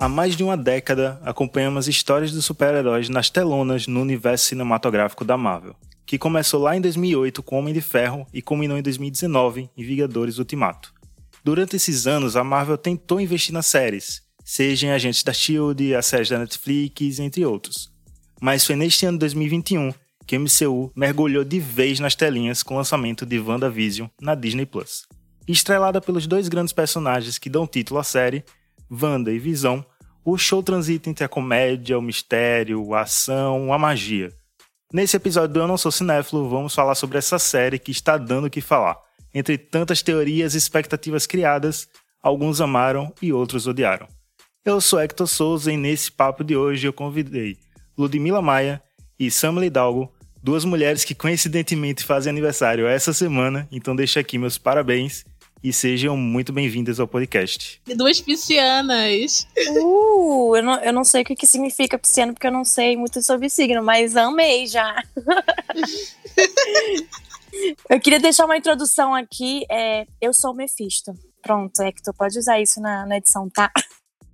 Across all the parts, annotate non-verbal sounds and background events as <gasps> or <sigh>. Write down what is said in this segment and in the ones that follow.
Há mais de uma década, acompanhamos histórias dos super-heróis nas telonas no universo cinematográfico da Marvel, que começou lá em 2008 com Homem de Ferro e culminou em 2019 em Vingadores Ultimato. Durante esses anos, a Marvel tentou investir nas séries, seja em Agentes da S.H.I.E.L.D., a série da Netflix, entre outros. Mas foi neste ano de 2021 que o MCU mergulhou de vez nas telinhas com o lançamento de WandaVision na Disney+. Estrelada pelos dois grandes personagens que dão título à série, Wanda e Visão, o show transita entre a comédia, o mistério, a ação, a magia. Nesse episódio do Eu Não Sou Cinéfilo, vamos falar sobre essa série que está dando o que falar. Entre tantas teorias e expectativas criadas, alguns amaram e outros odiaram. Eu sou Hector Souza e nesse papo de hoje eu convidei Ludmila Maia e Samuel Hidalgo, duas mulheres que coincidentemente fazem aniversário essa semana, então deixo aqui meus parabéns e sejam muito bem-vindas ao podcast. Duas piscianas. Uh, eu não, eu não sei o que, que significa pisciano, porque eu não sei muito sobre signo, mas amei já. <laughs> eu queria deixar uma introdução aqui. É, eu sou o Mephisto. Pronto, é que tu pode usar isso na, na edição, tá?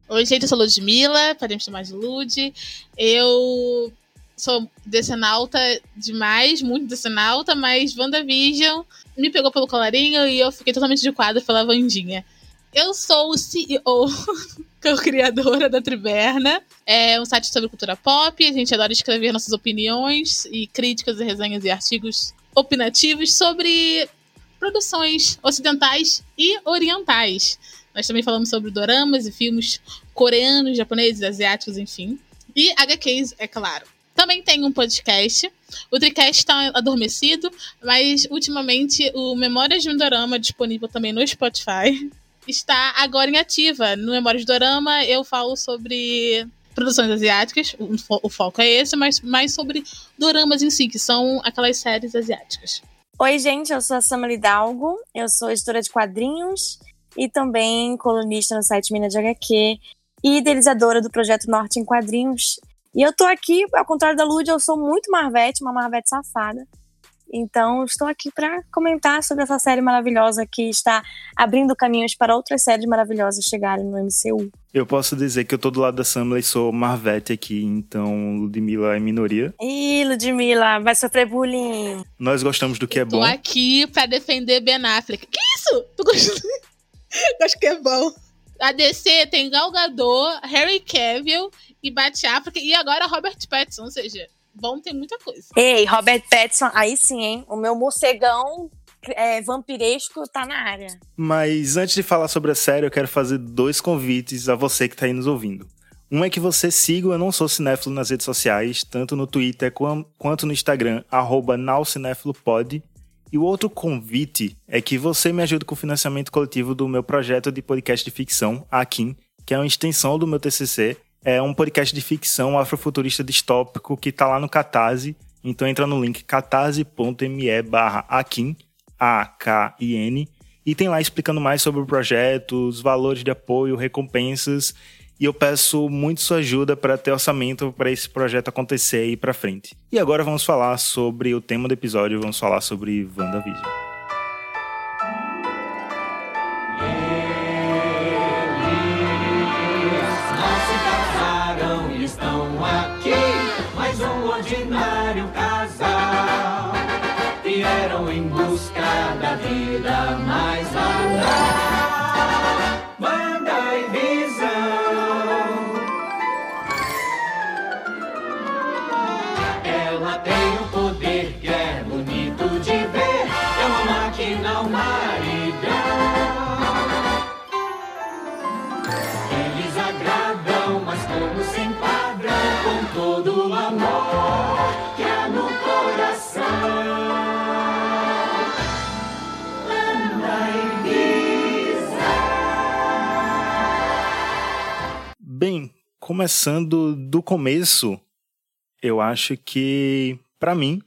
Oi, gente, eu sou Ludmilla, podemos chamar de Lud. Eu sou decenalta demais, muito decenalta, mas WandaVision me pegou pelo colarinho e eu fiquei totalmente de quadro pela Vandinha. Eu sou o CEO, co-criadora <laughs> da Triberna. É um site sobre cultura pop. A gente adora escrever nossas opiniões e críticas e resenhas e artigos opinativos sobre produções ocidentais e orientais. Nós também falamos sobre doramas e filmes coreanos, japoneses, asiáticos, enfim. E HQs, é claro. Também tem um podcast. O Tricast está adormecido, mas ultimamente o Memórias de um Dorama, disponível também no Spotify, está agora em ativa. No Memórias de Dorama eu falo sobre produções asiáticas, o, fo o foco é esse, mas mais sobre doramas em si, que são aquelas séries asiáticas. Oi, gente, eu sou a Samara Hidalgo, eu sou editora de quadrinhos e também colunista no site Mina de HQ e idealizadora do projeto Norte em Quadrinhos. E eu tô aqui, ao contrário da Lud, eu sou muito Marvete, uma Marvete safada. Então, estou aqui para comentar sobre essa série maravilhosa que está abrindo caminhos para outras séries maravilhosas chegarem no MCU. Eu posso dizer que eu tô do lado da Samla e sou Marvete aqui, então Ludmilla é minoria. Ih, Ludmilla, vai sofrer bullying. Nós gostamos do que é bom. Tô aqui para defender Ben Affleck. Que isso? Tu gostou? <laughs> Acho que é bom. A DC tem Gal Gadot, Harry Cavill e Bat Affleck e agora Robert Pattinson, ou seja, vão ter muita coisa. Ei, Robert Pattinson, aí sim, hein? O meu morcegão é, vampiresco tá na área. Mas antes de falar sobre a série, eu quero fazer dois convites a você que tá aí nos ouvindo. Um é que você siga o Eu Não Sou Cinéfilo nas redes sociais, tanto no Twitter quanto no Instagram, arroba naucinefilopod. E o outro convite é que você me ajude com o financiamento coletivo do meu projeto de podcast de ficção, Akin, que é uma extensão do meu TCC é um podcast de ficção afrofuturista distópico que tá lá no Catarse. Então entra no link catarse.me barra Akin, A-K-I-N, e tem lá explicando mais sobre o projeto, os valores de apoio, recompensas. E eu peço muito sua ajuda para ter orçamento para esse projeto acontecer e ir para frente. E agora vamos falar sobre o tema do episódio, vamos falar sobre WandaVision. Começando do começo, eu acho que, para mim,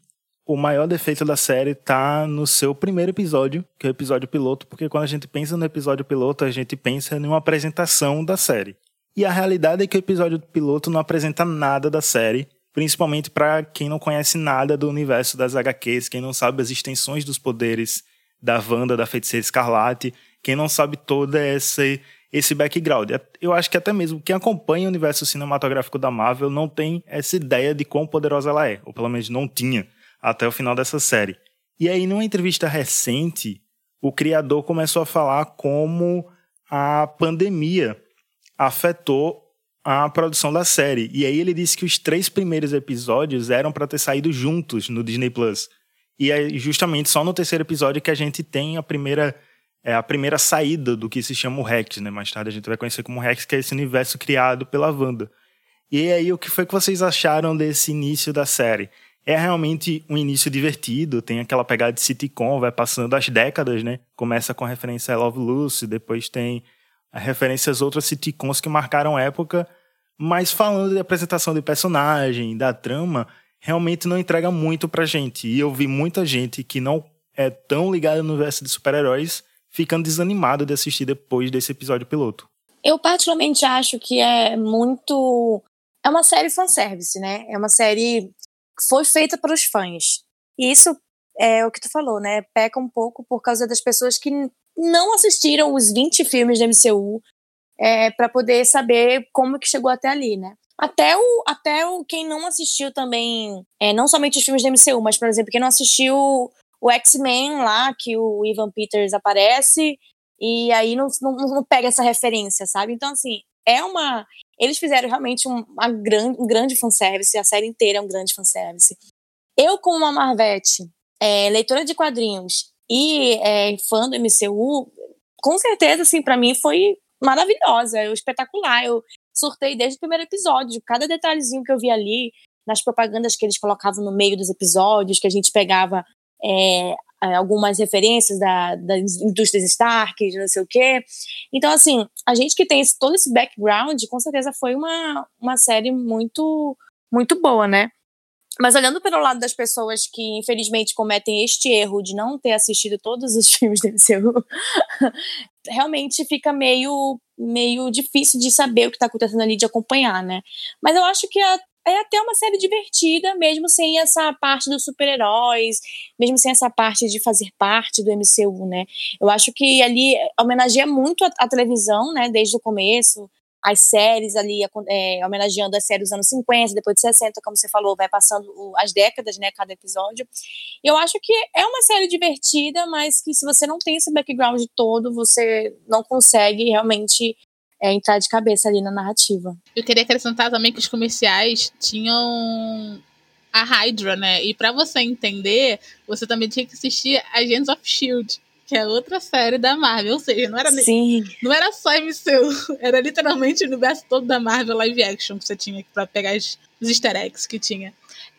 o maior defeito da série tá no seu primeiro episódio, que é o episódio piloto, porque quando a gente pensa no episódio piloto, a gente pensa em uma apresentação da série. E a realidade é que o episódio piloto não apresenta nada da série, principalmente para quem não conhece nada do universo das HQs, quem não sabe as extensões dos poderes da Wanda, da Feiticeira Escarlate, quem não sabe toda essa esse background. É, eu acho que até mesmo quem acompanha o universo cinematográfico da Marvel não tem essa ideia de quão poderosa ela é, ou pelo menos não tinha até o final dessa série. E aí, numa entrevista recente, o criador começou a falar como a pandemia afetou a produção da série. E aí ele disse que os três primeiros episódios eram para ter saído juntos no Disney Plus. E é justamente só no terceiro episódio que a gente tem a primeira é a primeira saída do que se chama o Rex, né? Mais tarde a gente vai conhecer como Rex, que é esse universo criado pela Wanda. E aí, o que foi que vocês acharam desse início da série? É realmente um início divertido, tem aquela pegada de sitcom, vai passando as décadas, né? Começa com a referência a Love Lucy, depois tem a outras sitcoms que marcaram época, mas falando de apresentação de personagem, da trama, realmente não entrega muito pra gente. E eu vi muita gente que não é tão ligada no universo de super-heróis ficando desanimado de assistir depois desse episódio piloto. Eu particularmente acho que é muito. É uma série fanservice, né? É uma série que foi feita para os fãs. E isso é o que tu falou, né? Peca um pouco por causa das pessoas que não assistiram os 20 filmes da MCU é, para poder saber como que chegou até ali, né? Até o, até o quem não assistiu também, é, não somente os filmes da MCU, mas, por exemplo, quem não assistiu o X-Men lá, que o Ivan Peters aparece, e aí não, não, não, pega essa referência, sabe? Então, assim, é uma. Eles fizeram realmente um, uma grande, um grande fanservice, a série inteira é um grande fanservice. Eu, como uma Marvete, é, leitora de quadrinhos e é, fã do MCU, com certeza, assim, para mim foi maravilhosa, eu, espetacular. Eu surtei desde o primeiro episódio, cada detalhezinho que eu vi ali, nas propagandas que eles colocavam no meio dos episódios, que a gente pegava é, é, algumas referências da, das indústrias Stark, não sei o quê. Então, assim, a gente que tem esse, todo esse background, com certeza foi uma, uma série muito, muito boa, né? Mas olhando pelo lado das pessoas que, infelizmente, cometem este erro de não ter assistido todos os <laughs> filmes do MCU, <laughs> realmente fica meio, meio difícil de saber o que está acontecendo ali, de acompanhar, né? Mas eu acho que a, é até uma série divertida, mesmo sem essa parte dos super-heróis, mesmo sem essa parte de fazer parte do MCU, né? Eu acho que ali homenageia muito a, a televisão, né, desde o começo, as séries ali, é, homenageando as séries dos anos 50, depois de 60, como você falou, vai passando as décadas, né, cada episódio. Eu acho que é uma série divertida, mas que se você não tem esse background todo, você não consegue realmente é, entrar de cabeça ali na narrativa. Eu queria acrescentar também que os comerciais tinham a Hydra, né? E para você entender, você também tinha que assistir Agents of Shield, que é outra série da Marvel. Ou seja, não era, Sim. não era só MCU, <laughs> era literalmente o universo todo da Marvel live action que você tinha para pegar os, easter eggs que tinha.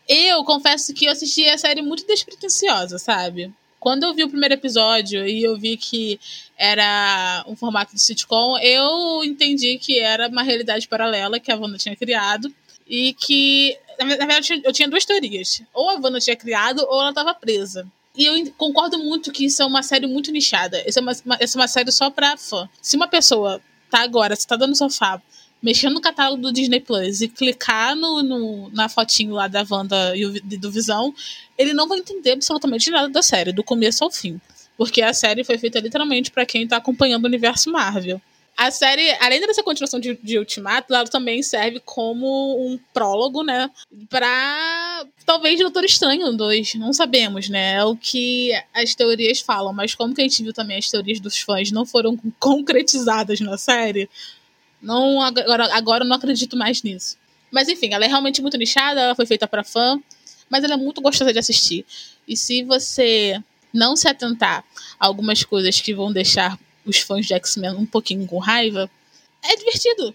Eu confesso que eu assisti a série muito despretensiosa, sabe? Quando eu vi o primeiro episódio e eu vi que era um formato de sitcom, eu entendi que era uma realidade paralela que a Wanda tinha criado e que, na verdade, eu tinha duas teorias. Ou a Wanda tinha criado ou ela estava presa. E eu concordo muito que isso é uma série muito nichada. Isso é uma, uma, é uma série só pra fã. Se uma pessoa tá agora, se tá dando sofá, mexendo no catálogo do Disney Plus e clicar no, no, na fotinho lá da Wanda e do Visão, ele não vai entender absolutamente nada da série, do começo ao fim. Porque a série foi feita literalmente para quem tá acompanhando o universo Marvel. A série, além dessa continuação de, de Ultimato, ela também serve como um prólogo, né? Pra talvez Doutor Estranho 2. Não sabemos, né? É o que as teorias falam. Mas como que a gente viu também as teorias dos fãs não foram <laughs> concretizadas na série, não, agora, agora eu não acredito mais nisso. Mas enfim, ela é realmente muito nichada, ela foi feita para fã, mas ela é muito gostosa de assistir. E se você não se atentar a algumas coisas que vão deixar os fãs de X-Men um pouquinho com raiva, é divertido.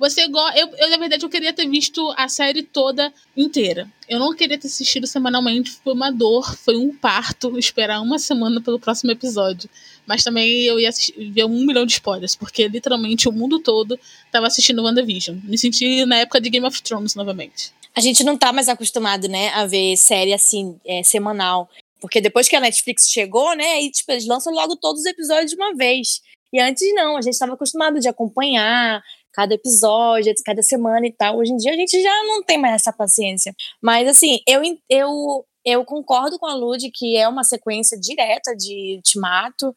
Você eu, eu, na verdade, eu queria ter visto a série toda inteira. Eu não queria ter assistido semanalmente, foi uma dor, foi um parto <laughs> esperar uma semana pelo próximo episódio. Mas também eu ia assistir, ver um milhão de spoilers, porque literalmente o mundo todo tava assistindo WandaVision. Me senti na época de Game of Thrones novamente. A gente não tá mais acostumado, né, a ver série assim, é, semanal. Porque depois que a Netflix chegou, né, e tipo, eles lançam logo todos os episódios de uma vez. E antes não, a gente estava acostumado de acompanhar, cada episódio, cada semana e tal. Hoje em dia a gente já não tem mais essa paciência. Mas assim, eu, eu, eu concordo com a Lud que é uma sequência direta de Ultimato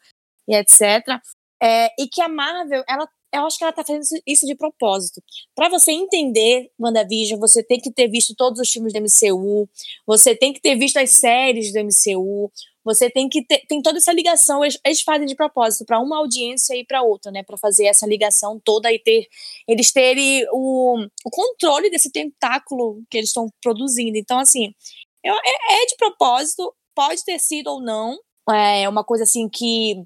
e etc. É, e que a Marvel, ela eu acho que ela tá fazendo isso de propósito. Para você entender WandaVision, você tem que ter visto todos os filmes do MCU, você tem que ter visto as séries do MCU, você tem que ter tem toda essa ligação, eles, fazem de propósito para uma audiência e para outra, né, para fazer essa ligação toda e ter eles terem o, o controle desse tentáculo que eles estão produzindo. Então, assim, é, é de propósito, pode ter sido ou não, é uma coisa assim que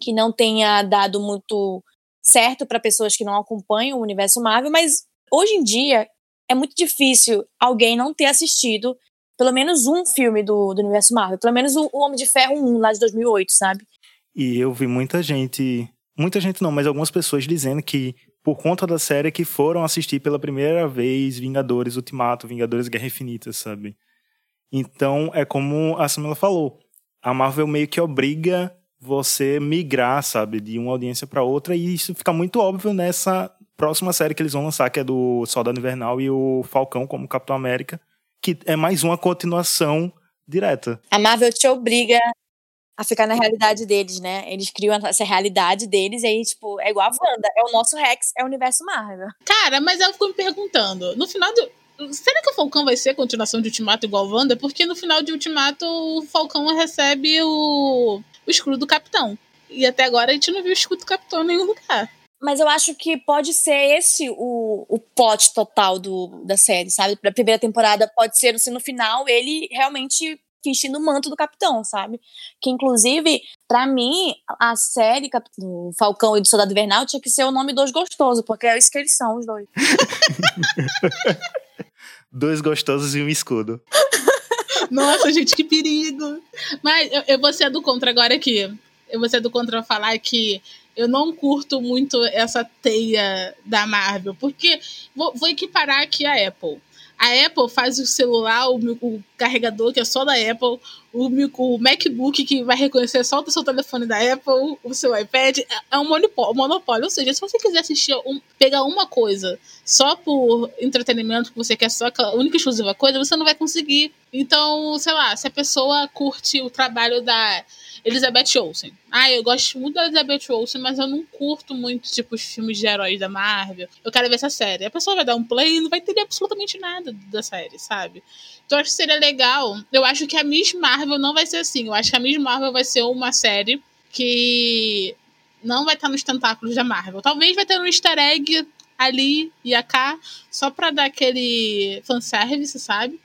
que não tenha dado muito certo para pessoas que não acompanham o universo Marvel, mas hoje em dia é muito difícil alguém não ter assistido pelo menos um filme do, do universo Marvel, pelo menos o, o Homem de Ferro 1 lá de 2008, sabe? E eu vi muita gente, muita gente não, mas algumas pessoas dizendo que por conta da série que foram assistir pela primeira vez Vingadores Ultimato, Vingadores Guerra Infinita, sabe? Então é como a Samela falou, a Marvel meio que obriga você migrar, sabe, de uma audiência para outra, e isso fica muito óbvio nessa próxima série que eles vão lançar, que é do Soldado Invernal e o Falcão como Capitão América, que é mais uma continuação direta. A Marvel te obriga a ficar na realidade deles, né? Eles criam essa realidade deles e aí, tipo, é igual a Wanda. É o nosso Rex, é o universo Marvel. Cara, mas eu fico me perguntando, no final do. Será que o Falcão vai ser a continuação de Ultimato igual a Wanda? Porque no final de Ultimato o Falcão recebe o o escudo do capitão. E até agora a gente não viu o escudo do capitão em nenhum lugar. Mas eu acho que pode ser esse o, o plot total do, da série, sabe? Pra primeira temporada pode ser, assim, no final, ele realmente vestindo o manto do capitão, sabe? Que, inclusive, para mim, a série do Falcão e do Soldado Invernal tinha que ser o nome dos gostosos, porque é isso que eles são, os dois. <laughs> dois gostosos e um escudo. <laughs> Nossa, gente, que perigo. Mas eu, eu vou ser do contra agora aqui. Eu vou ser do contra falar que eu não curto muito essa teia da Marvel, porque vou, vou equiparar aqui a Apple. A Apple faz o celular, o, o carregador que é só da Apple, o, o, MacBook que vai reconhecer só o seu telefone da Apple, o seu iPad, é, é um monopólio. Ou seja, se você quiser assistir, um, pegar uma coisa só por entretenimento, que você quer só aquela única exclusiva coisa, você não vai conseguir. Então, sei lá, se a pessoa curte o trabalho da Elizabeth Olsen. Ah, eu gosto muito da Elizabeth Olsen, mas eu não curto muito, tipo, os filmes de heróis da Marvel. Eu quero ver essa série. A pessoa vai dar um play e não vai entender absolutamente nada da série, sabe? Então, acho que seria legal. Eu acho que a Miss Marvel não vai ser assim. Eu acho que a Miss Marvel vai ser uma série que não vai estar nos tentáculos da Marvel. Talvez vai ter um easter egg ali e cá, só pra dar aquele fanservice, sabe?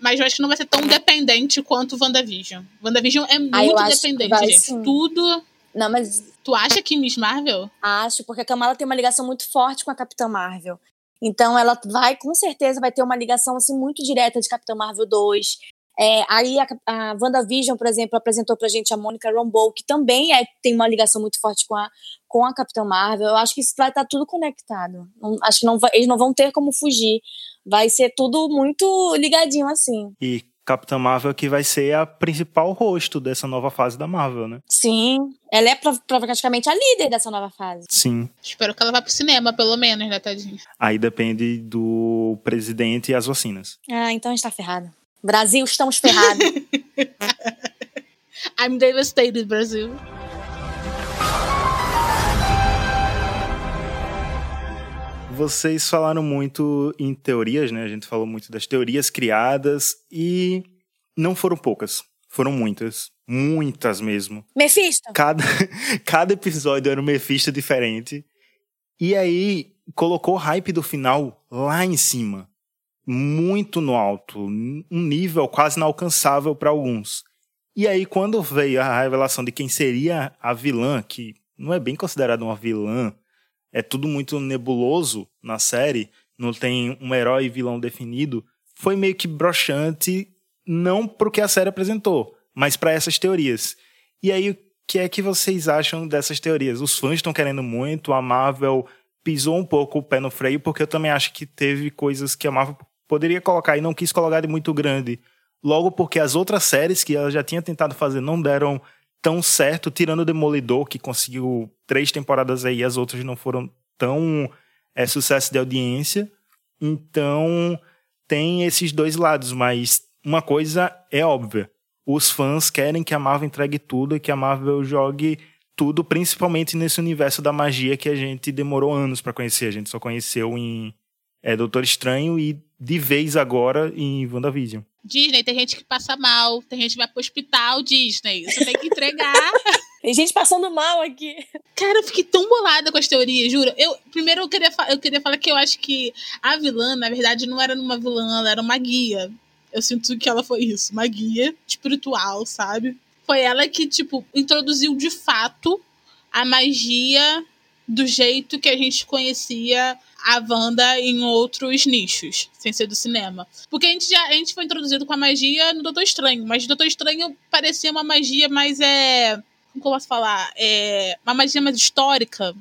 mas eu acho que não vai ser tão dependente quanto WandaVision. WandaVision é ah, muito ah, dependente, gente. Sim. Tudo. Não, mas. Tu acha que Miss Marvel? Acho, porque a Kamala tem uma ligação muito forte com a Capitã Marvel. Então ela vai, com certeza, vai ter uma ligação assim muito direta de Capitã Marvel 2. É, aí a, a WandaVision, por exemplo, apresentou pra gente a Monica Rambeau, que também é, tem uma ligação muito forte com a, com a Capitã Marvel. Eu acho que isso vai estar tá tudo conectado. Não, acho que não, eles não vão ter como fugir. Vai ser tudo muito ligadinho assim. E Capitã Marvel que vai ser a principal rosto dessa nova fase da Marvel, né? Sim, ela é praticamente a líder dessa nova fase. Sim. Espero que ela vá pro cinema, pelo menos, né, tadinha? Aí depende do presidente e as vacinas. Ah, então a gente tá ferrado. Brasil, estamos ferrados. <laughs> I'm devastated, Brasil. Vocês falaram muito em teorias, né? A gente falou muito das teorias criadas e não foram poucas, foram muitas. Muitas mesmo. Mephisto? Cada, <laughs> cada episódio era um Mephisto diferente. E aí colocou o hype do final lá em cima. Muito no alto. Um nível quase inalcançável para alguns. E aí, quando veio a revelação de quem seria a vilã, que não é bem considerada uma vilã, é tudo muito nebuloso na série, não tem um herói e vilão definido, foi meio que broxante, não pro que a série apresentou, mas para essas teorias. E aí, o que é que vocês acham dessas teorias? Os fãs estão querendo muito, a Marvel pisou um pouco o pé no freio, porque eu também acho que teve coisas que a Marvel poderia colocar e não quis colocar de muito grande. Logo porque as outras séries que ela já tinha tentado fazer não deram tão certo, tirando o Demolidor, que conseguiu três temporadas aí, as outras não foram tão é, sucesso de audiência. Então, tem esses dois lados, mas uma coisa é óbvia. Os fãs querem que a Marvel entregue tudo e que a Marvel jogue tudo, principalmente nesse universo da magia que a gente demorou anos para conhecer. A gente só conheceu em é, Doutor Estranho e de vez agora em WandaVision. Disney, tem gente que passa mal, tem gente que vai pro hospital, Disney. Você tem que entregar. <laughs> tem gente passando mal aqui. Cara, eu fiquei tão bolada com as teorias, juro. Eu, primeiro eu queria, eu queria falar que eu acho que a vilã, na verdade, não era uma vilã, ela era uma guia. Eu sinto que ela foi isso, uma guia espiritual, sabe? Foi ela que, tipo, introduziu de fato a magia do jeito que a gente conhecia a Wanda em outros nichos, sem ser do cinema. Porque a gente já a gente foi introduzido com a magia no Doutor Estranho, mas Doutor Estranho parecia uma magia mais é. Como eu posso falar? É, uma magia mais histórica.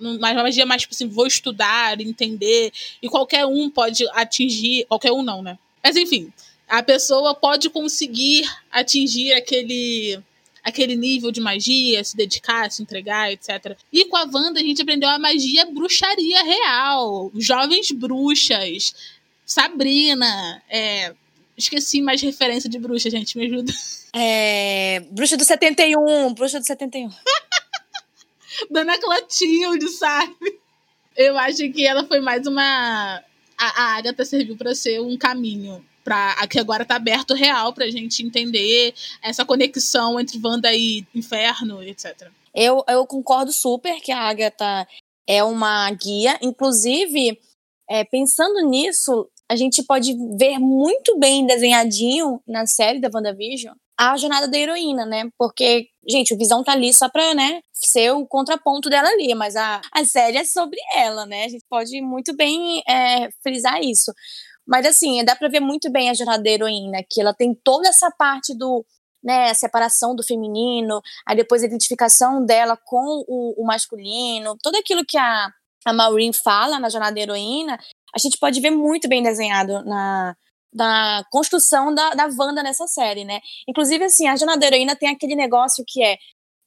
Mas uma magia mais, tipo assim, vou estudar, entender. E qualquer um pode atingir. Qualquer um não, né? Mas enfim, a pessoa pode conseguir atingir aquele aquele nível de magia, se dedicar, se entregar, etc. E com a Wanda a gente aprendeu a magia bruxaria real, jovens bruxas, Sabrina, é, esqueci mais referência de bruxa, gente, me ajuda. É, bruxa do 71, bruxa do 71. <laughs> Dona Clotilde, sabe? Eu acho que ela foi mais uma a, a Agatha serviu para ser um caminho para que agora tá aberto real pra gente entender essa conexão entre Wanda e Inferno, etc. Eu, eu concordo super que a Agatha é uma guia, inclusive, é, pensando nisso, a gente pode ver muito bem desenhadinho na série da WandaVision a jornada da heroína, né? Porque, gente, o Visão tá ali só pra, né, ser o contraponto dela ali, mas a, a série é sobre ela, né? A gente pode muito bem é, frisar isso. Mas assim, dá para ver muito bem a jornada da heroína, que ela tem toda essa parte do, né, separação do feminino, aí depois a identificação dela com o, o masculino, tudo aquilo que a, a Maureen fala na jornada da heroína, a gente pode ver muito bem desenhado na, na construção da, da Wanda nessa série, né? Inclusive, assim, a jornada da heroína tem aquele negócio que é,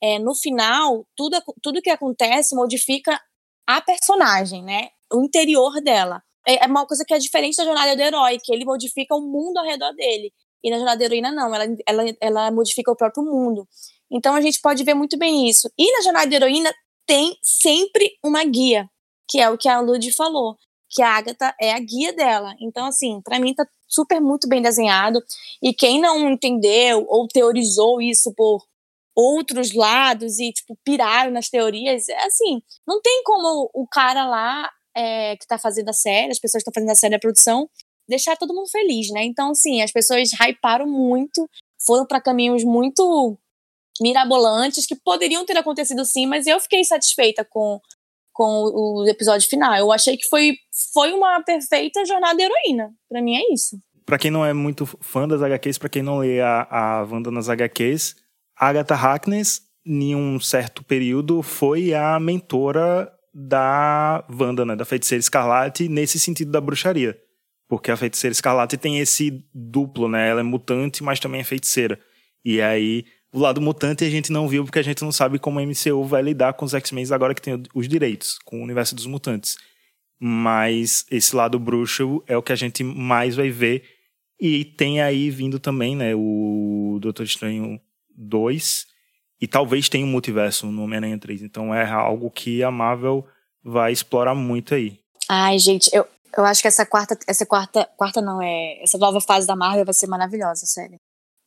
é no final, tudo, tudo que acontece modifica a personagem, né? O interior dela. É, é uma coisa que é diferente da jornada do herói, que ele modifica o mundo ao redor dele. E na jornada da heroína, não, ela, ela, ela modifica o próprio mundo. Então a gente pode ver muito bem isso. E na jornada da heroína tem sempre uma guia, que é o que a Lud falou, que a Agatha é a guia dela. Então, assim, para mim tá super muito bem desenhado. E quem não entendeu ou teorizou isso por outros lados e, tipo, piraram nas teorias, é assim, não tem como o cara lá é, que está fazendo a série, as pessoas que estão fazendo a série, a produção, deixar todo mundo feliz, né? Então, assim, as pessoas hyparam muito, foram para caminhos muito mirabolantes que poderiam ter acontecido sim, mas eu fiquei satisfeita com, com o episódio final. Eu achei que foi, foi uma perfeita jornada heroína. Para mim é isso. Para quem não é muito fã das HQs, para quem não lê a, a Wanda nas HQs, Agatha Harkness, em um certo período, foi a mentora da Wanda, né, da Feiticeira Escarlate, nesse sentido da bruxaria. Porque a Feiticeira Escarlate tem esse duplo, né? Ela é mutante, mas também é feiticeira. E aí, o lado mutante a gente não viu porque a gente não sabe como a MCU vai lidar com os X-Men agora que tem os direitos, com o universo dos mutantes. Mas esse lado bruxo é o que a gente mais vai ver. E tem aí vindo também, né, o Doutor Estranho 2, e talvez tenha um multiverso no Homem-Aranha 3. Então é algo que a Marvel vai explorar muito aí. Ai, gente, eu, eu acho que essa quarta, essa quarta, quarta não, é, essa nova fase da Marvel vai ser maravilhosa, sério.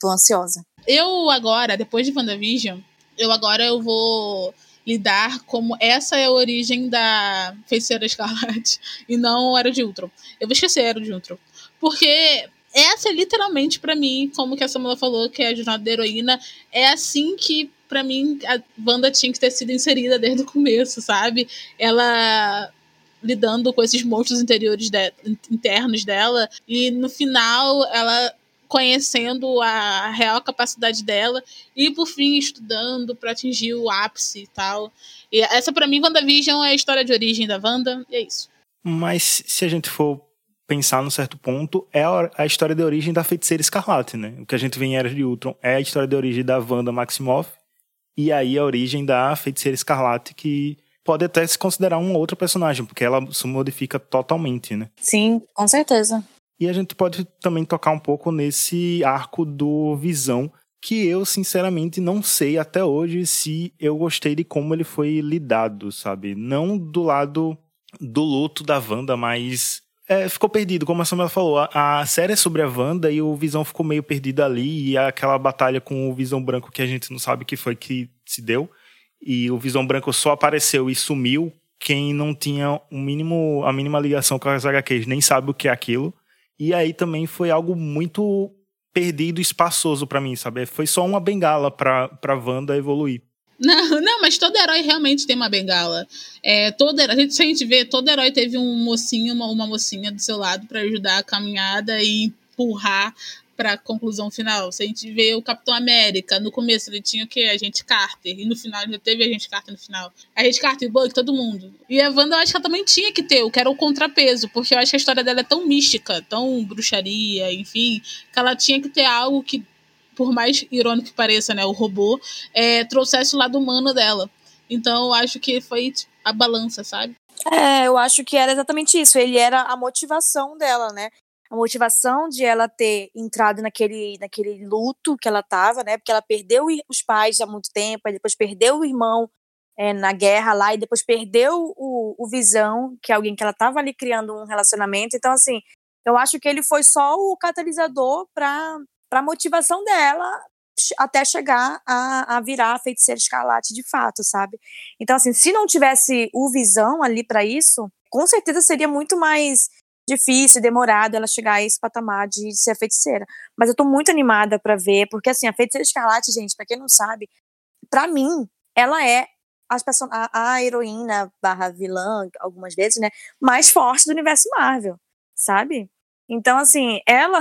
Tô ansiosa. Eu agora, depois de WandaVision, eu agora eu vou lidar como essa é a origem da Feiticeira Escarlate <laughs> e não Era de Ultron. Eu vou esquecer Era de Ultron. Porque essa é literalmente para mim, como que a Samula falou, que é a jornada da heroína, é assim que para mim, a banda tinha que ter sido inserida desde o começo, sabe? Ela lidando com esses monstros interiores de, internos dela e no final ela conhecendo a real capacidade dela e por fim estudando para atingir o ápice e tal. E essa para mim WandaVision é a história de origem da Wanda, e é isso. Mas se a gente for pensar num certo ponto, é a história de origem da feiticeira Escarlate, né? O que a gente vê em Era de Ultron é a história de origem da Wanda Maximoff e aí a origem da Feiticeira Escarlate, que pode até se considerar um outro personagem, porque ela se modifica totalmente, né? Sim, com certeza. E a gente pode também tocar um pouco nesse arco do Visão, que eu, sinceramente, não sei até hoje se eu gostei de como ele foi lidado, sabe? Não do lado do luto da Wanda, mas é, ficou perdido, como a Samela falou. A, a, série é sobre a Wanda e o Visão ficou meio perdido ali. E aquela batalha com o Visão Branco que a gente não sabe o que foi que se deu. E o Visão Branco só apareceu e sumiu. Quem não tinha um mínimo, a mínima ligação com as HQs nem sabe o que é aquilo. E aí também foi algo muito perdido, espaçoso para mim, sabe? Foi só uma bengala pra, pra Wanda evoluir. Não, <laughs> não, mas todo herói realmente tem uma bengala. É, todo, a gente, a gente vê, todo herói teve um mocinho, uma, uma mocinha do seu lado para ajudar a caminhada e empurrar para a conclusão final. Se a gente vê o Capitão América, no começo ele tinha o quê? A gente Carter, e no final ele teve a gente Carter no final. A gente Carter, Buck, todo mundo. E a Wanda eu acho que ela também tinha que ter, que era o contrapeso, porque eu acho que a história dela é tão mística, tão bruxaria, enfim, que ela tinha que ter algo que, por mais irônico que pareça, né, o robô, é, trouxesse o lado humano dela. Então eu acho que foi a balança, sabe? É, eu acho que era exatamente isso. Ele era a motivação dela, né? a motivação de ela ter entrado naquele, naquele luto que ela estava, né? Porque ela perdeu os pais há muito tempo, depois perdeu o irmão é, na guerra lá, e depois perdeu o, o Visão, que é alguém que ela estava ali criando um relacionamento. Então, assim, eu acho que ele foi só o catalisador para a motivação dela até chegar a, a virar a feiticeira escarlate de fato, sabe? Então, assim, se não tivesse o Visão ali para isso, com certeza seria muito mais difícil, demorado ela chegar a esse patamar de ser feiticeira. Mas eu tô muito animada para ver, porque assim, a feiticeira escarlate, gente, para quem não sabe, para mim, ela é a, a heroína barra vilã, algumas vezes, né, mais forte do universo Marvel, sabe? Então, assim, ela,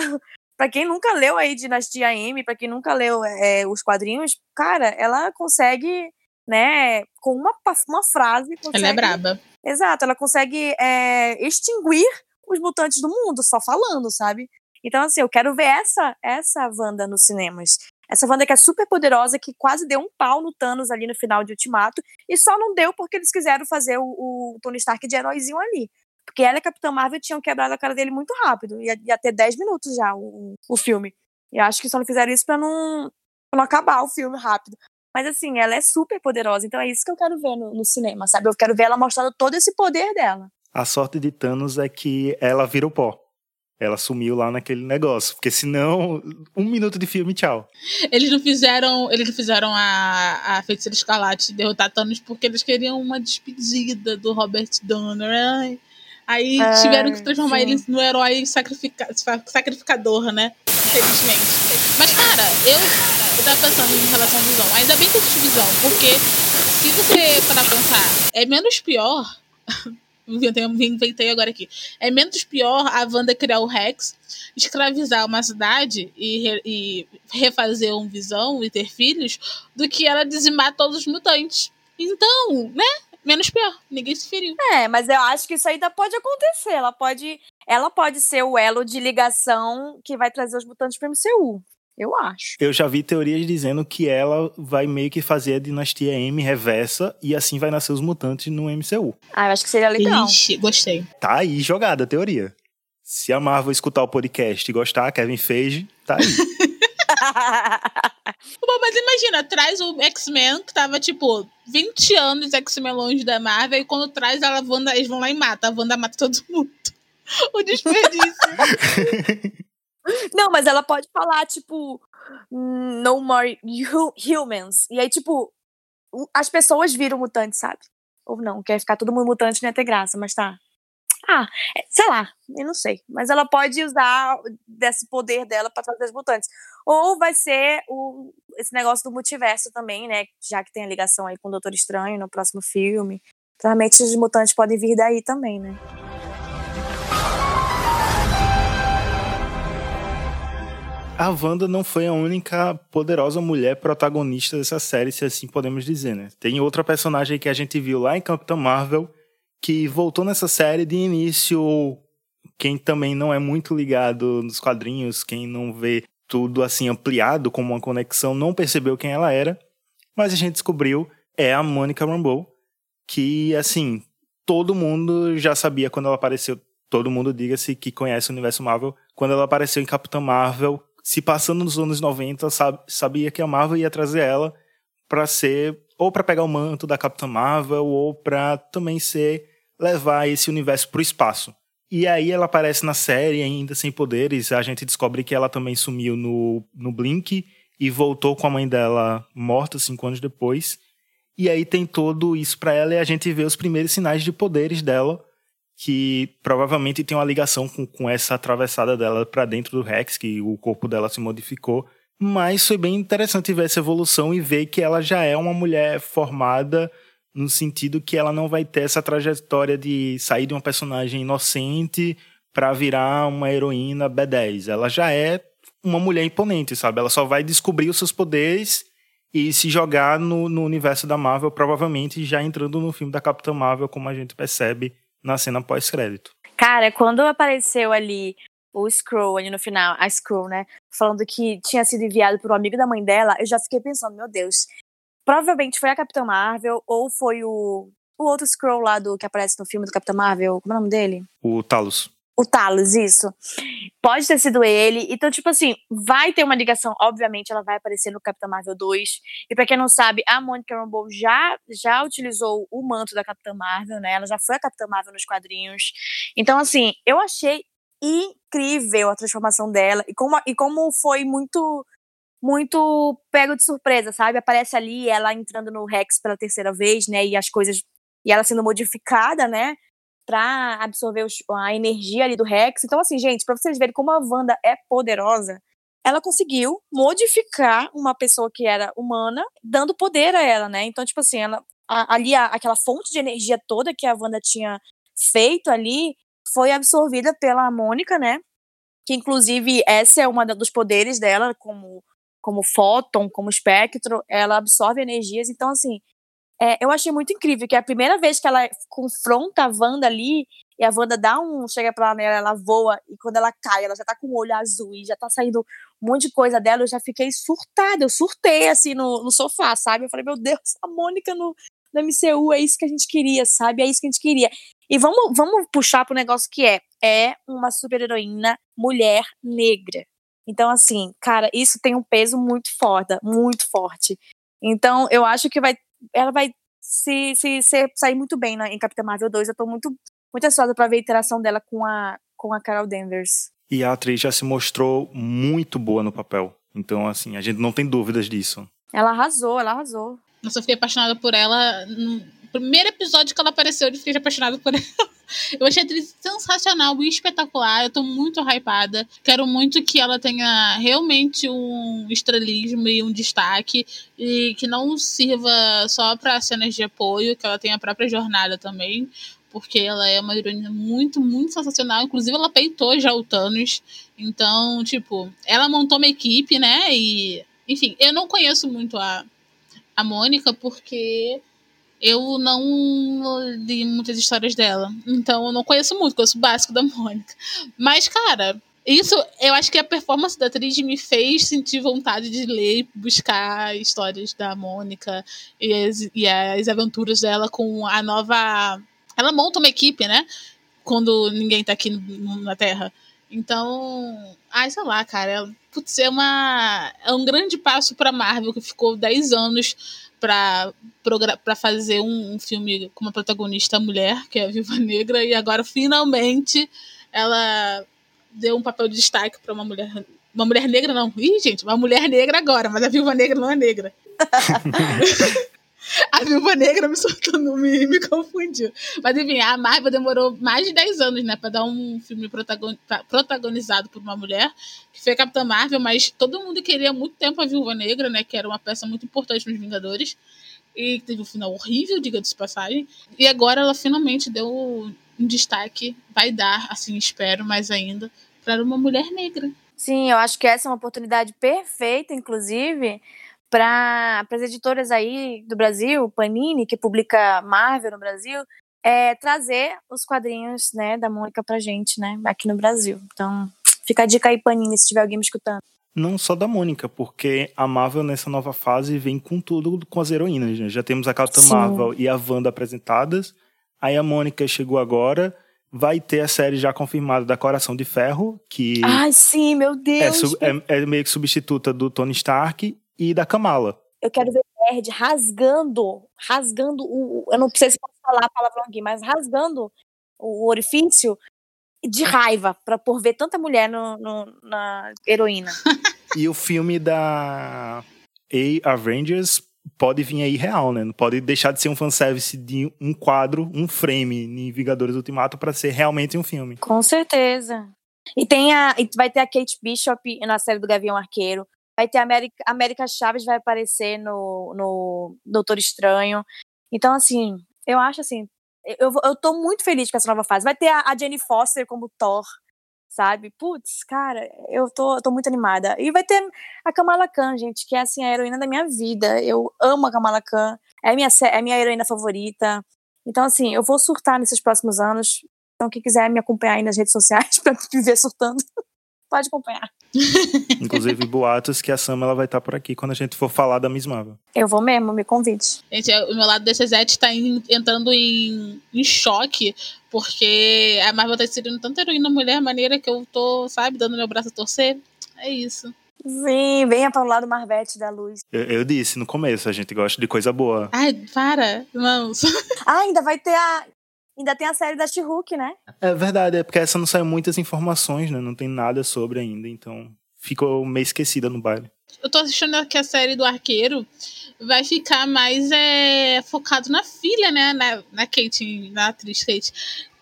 para quem nunca leu aí Dinastia M, para quem nunca leu é, os quadrinhos, cara, ela consegue, né, com uma, uma frase. Consegue, ela é braba. Exato, ela consegue é, extinguir os mutantes do mundo, só falando, sabe? Então, assim, eu quero ver essa, essa Wanda nos cinemas. Essa Wanda que é super poderosa, que quase deu um pau no Thanos ali no final de Ultimato, e só não deu porque eles quiseram fazer o, o Tony Stark de heróizinho ali. Porque ela e a Capitã Marvel tinham quebrado a cara dele muito rápido. Ia, ia ter 10 minutos já o, o filme. E acho que só não fizeram isso pra não, pra não acabar o filme rápido. Mas assim, ela é super poderosa, então é isso que eu quero ver no, no cinema, sabe? Eu quero ver ela mostrando todo esse poder dela. A sorte de Thanos é que ela vira o pó. Ela sumiu lá naquele negócio. Porque senão, um minuto de filme, tchau. Eles não fizeram. Eles não fizeram a, a Feiticeira Escarlate derrotar Thanos porque eles queriam uma despedida do Robert Donner. Aí é, tiveram que transformar sim. ele no herói sacrifica, sacrificador, né? Infelizmente. Mas, cara, eu, eu tava pensando em relação à visão. Ainda bem que existe visão, porque se você parar pensar, é menos pior <laughs> inventei agora aqui. É menos pior a Wanda criar o Rex, escravizar uma cidade e, re, e refazer um visão e ter filhos, do que ela dizimar todos os mutantes. Então, né? Menos pior. Ninguém se feriu. É, mas eu acho que isso ainda pode acontecer. Ela pode, ela pode ser o elo de ligação que vai trazer os mutantes para o MCU. Eu acho. Eu já vi teorias dizendo que ela vai meio que fazer a dinastia M reversa e assim vai nascer os mutantes no MCU. Ah, eu acho que seria legal. Ixi, gostei. Tá aí jogada a teoria. Se a Marvel escutar o podcast e gostar, Kevin Feige, tá aí. <laughs> <laughs> Bom, mas imagina, traz o X-Men, que tava, tipo, 20 anos X-Men longe da Marvel, e quando traz a Wanda, eles vão lá e matam. A Wanda mata todo mundo. <laughs> O desperdício. <laughs> Não, mas ela pode falar, tipo, no more humans. E aí, tipo, as pessoas viram mutantes, sabe? Ou não, quer ficar todo mundo mutante não ia ter graça, mas tá. Ah, é, sei lá, eu não sei. Mas ela pode usar desse poder dela para trazer os mutantes. Ou vai ser o, esse negócio do multiverso também, né? Já que tem a ligação aí com o Doutor Estranho no próximo filme. Provavelmente os mutantes podem vir daí também, né? a Wanda não foi a única poderosa mulher protagonista dessa série, se assim podemos dizer, né? Tem outra personagem que a gente viu lá em Capitã Marvel que voltou nessa série de início. Quem também não é muito ligado nos quadrinhos, quem não vê tudo assim ampliado como uma conexão, não percebeu quem ela era. Mas a gente descobriu é a Monica Rambeau, que assim, todo mundo já sabia quando ela apareceu. Todo mundo, diga-se, que conhece o universo Marvel. Quando ela apareceu em Capitã Marvel, se passando nos anos 90, sabia que a Marvel ia trazer ela para ser ou para pegar o manto da Capitã Marvel ou para também ser levar esse universo para o espaço. E aí ela aparece na série ainda sem poderes, a gente descobre que ela também sumiu no, no Blink e voltou com a mãe dela morta cinco anos depois. E aí tem todo isso para ela e a gente vê os primeiros sinais de poderes dela, que provavelmente tem uma ligação com, com essa atravessada dela para dentro do Rex, que o corpo dela se modificou. Mas foi bem interessante ver essa evolução e ver que ela já é uma mulher formada no sentido que ela não vai ter essa trajetória de sair de uma personagem inocente para virar uma heroína B10. Ela já é uma mulher imponente, sabe? Ela só vai descobrir os seus poderes e se jogar no, no universo da Marvel, provavelmente já entrando no filme da Capitã Marvel, como a gente percebe na cena pós-crédito. Cara, quando apareceu ali o Scroll ali no final, a Scroll, né? Falando que tinha sido enviado por um amigo da mãe dela, eu já fiquei pensando, meu Deus, provavelmente foi a Capitã Marvel ou foi o, o outro Scroll lá do que aparece no filme do Capitão Marvel, como é o nome dele? O Talos. O Talos, isso. Pode ter sido ele. Então, tipo assim, vai ter uma ligação. Obviamente, ela vai aparecer no Capitão Marvel 2. E pra quem não sabe, a Monica Rambeau já, já utilizou o manto da Capitã Marvel, né? Ela já foi a Capitã Marvel nos quadrinhos. Então, assim, eu achei incrível a transformação dela. E como, e como foi muito muito pego de surpresa, sabe? Aparece ali ela entrando no Rex pela terceira vez, né? E as coisas. E ela sendo modificada, né? Pra absorver a energia ali do Rex. Então, assim, gente, pra vocês verem como a Wanda é poderosa, ela conseguiu modificar uma pessoa que era humana, dando poder a ela, né? Então, tipo assim, ela, a, ali a, aquela fonte de energia toda que a Wanda tinha feito ali foi absorvida pela Mônica, né? Que inclusive esse é um dos poderes dela como como fóton, como espectro, ela absorve energias. Então, assim, é, eu achei muito incrível que a primeira vez que ela confronta a Wanda ali, e a Wanda dá um. chega pra ela, ela voa, e quando ela cai, ela já tá com o olho azul e já tá saindo um monte de coisa dela. Eu já fiquei surtada, eu surtei assim no, no sofá, sabe? Eu falei, meu Deus, a Mônica no, no MCU é isso que a gente queria, sabe? É isso que a gente queria. E vamos, vamos puxar pro negócio que é: é uma super-heroína mulher negra. Então, assim, cara, isso tem um peso muito forte, muito forte. Então, eu acho que vai, ela vai se, se, se sair muito bem na, em Capitã Marvel 2. Eu tô muito, muito ansiosa para ver a interação dela com a, com a Carol Danvers. E a atriz já se mostrou muito boa no papel. Então, assim, a gente não tem dúvidas disso. Ela arrasou, ela arrasou. Nossa, eu fiquei apaixonada por ela no primeiro episódio que ela apareceu, eu fiquei apaixonada por <laughs> ela. Eu achei a atriz sensacional e espetacular. Eu tô muito hypada. Quero muito que ela tenha realmente um estrelismo e um destaque. E que não sirva só para cenas de apoio, que ela tenha a própria jornada também. Porque ela é uma heroína muito, muito sensacional. Inclusive, ela peitou já o Thanos. Então, tipo, ela montou uma equipe, né? E, enfim, eu não conheço muito a, a Mônica, porque eu não li muitas histórias dela. Então eu não conheço muito, conheço o básico da Mônica. Mas, cara, isso eu acho que a performance da atriz me fez sentir vontade de ler e buscar histórias da Mônica e as, e as aventuras dela com a nova. Ela monta uma equipe, né? Quando ninguém tá aqui na Terra. Então, ai, sei lá, cara. Putz, é, uma, é um grande passo pra Marvel, que ficou 10 anos para fazer um, um, filme com uma protagonista mulher, que é a Viva Negra, e agora finalmente ela deu um papel de destaque para uma mulher. Uma mulher negra, não. Ih, gente, uma mulher negra agora, mas a Viúva Negra não é negra. <laughs> A Viúva Negra me soltou, me, me confundiu. Mas enfim, a Marvel demorou mais de 10 anos, né, pra dar um filme protagon, protagonizado por uma mulher, que foi a Capitã Marvel, mas todo mundo queria muito tempo a Viúva Negra, né, que era uma peça muito importante nos Vingadores. E teve um final horrível, diga-se de passagem. E agora ela finalmente deu um destaque, vai dar, assim, espero, mais ainda, para uma mulher negra. Sim, eu acho que essa é uma oportunidade perfeita, inclusive, para as editoras aí do Brasil, Panini, que publica Marvel no Brasil, é, trazer os quadrinhos né, da Mônica pra gente, né, aqui no Brasil. Então, fica a dica aí, Panini, se tiver alguém me escutando. Não só da Mônica, porque a Marvel nessa nova fase vem com tudo com as heroínas. Né? Já temos a Capitã Marvel e a Wanda apresentadas. Aí a Mônica chegou agora vai ter a série já confirmada da Coração de Ferro, que Ai, sim, meu é, Deus. sub- é- é meio que substituta do Tony Stark e da Kamala. Eu quero ver o nerd rasgando, rasgando o. Eu não sei se posso falar a palavra aqui, mas rasgando o orifício de raiva pra, por ver tanta mulher no, no- na heroína. <laughs> E o filme da A Avengers pode vir aí real, né? Não pode deixar de ser um fanservice de um quadro, um frame em Vingadores Ultimato pra ser realmente um filme. Com certeza. E tem a. E vai ter a Kate Bishop na série do Gavião Arqueiro. Vai ter América, América Chaves vai aparecer no, no Doutor Estranho. Então, assim, eu acho assim. Eu, eu tô muito feliz com essa nova fase. Vai ter a, a Jenny Foster como Thor, sabe? Putz, cara, eu tô, tô muito animada. E vai ter a Kamala Khan, gente, que é assim, a heroína da minha vida. Eu amo a Kamala Khan. É minha, é minha heroína favorita. Então, assim, eu vou surtar nesses próximos anos. Então, quem quiser me acompanhar aí nas redes sociais <laughs> pra me ver surtando, pode acompanhar. <laughs> Inclusive boatos que a Sam ela vai estar por aqui quando a gente for falar da Miss Marvel. Eu vou mesmo, me convide. Gente, o meu lado desse Zete tá em- entrando em, em choque, porque a Marvel tá inserindo tanta heroína mulher maneira que eu tô, sabe, dando meu braço a torcer. É isso. Sim, venha para o lado Marvete da luz. Eu, eu disse no começo, a gente gosta de coisa boa. Ai, para, irmãos. Ah, ainda vai ter a. Ainda tem a série da She-Hulk, né? É verdade, é porque essa não saiu muitas informações, né? Não tem nada sobre ainda, então ficou meio esquecida no baile. Eu tô assistindo que a série do Arqueiro vai ficar mais é, focado na filha, né? Na, na Kate, na atriz Kate.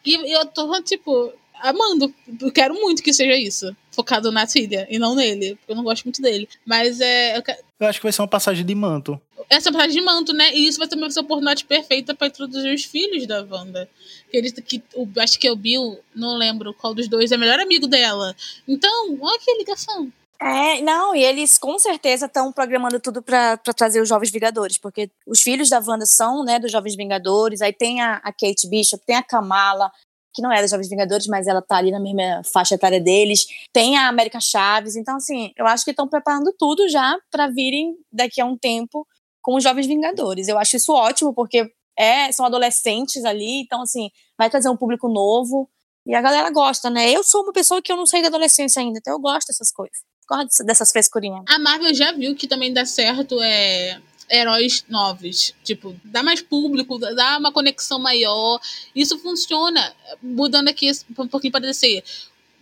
E eu tô, tipo, amando. Eu quero muito que seja isso. Focado na filha e não nele. Porque eu não gosto muito dele. Mas é. eu quero- Eu acho que vai ser uma passagem de manto. Essa passagem de manto, né? E isso vai também ser a oportunidade perfeita pra introduzir os filhos da Wanda. Que eles, que, o, acho que é o Bill, não lembro qual dos dois, é o melhor amigo dela. Então, olha que ligação. É, não, e eles com certeza estão programando tudo pra trazer os Jovens Vingadores, porque os filhos da Wanda são, né, dos Jovens Vingadores, aí tem a, a Kate Bishop, tem a Kamala, que não é dos Jovens Vingadores, mas ela tá ali na mesma faixa etária deles, tem a América Chaves, então assim, eu acho que estão preparando tudo já pra virem daqui a um tempo com os Jovens Vingadores. Eu acho isso ótimo, porque é, são adolescentes ali, então assim, vai trazer um público novo, e a galera gosta, né? Eu sou uma pessoa que eu não saí da adolescência ainda, então eu gosto dessas coisas. Gosto dessas frescurinhas. A Marvel já viu que também dá certo é, heróis novos. Tipo, dá mais público, dá uma conexão maior. Isso funciona. Mudando aqui um pouquinho para descer.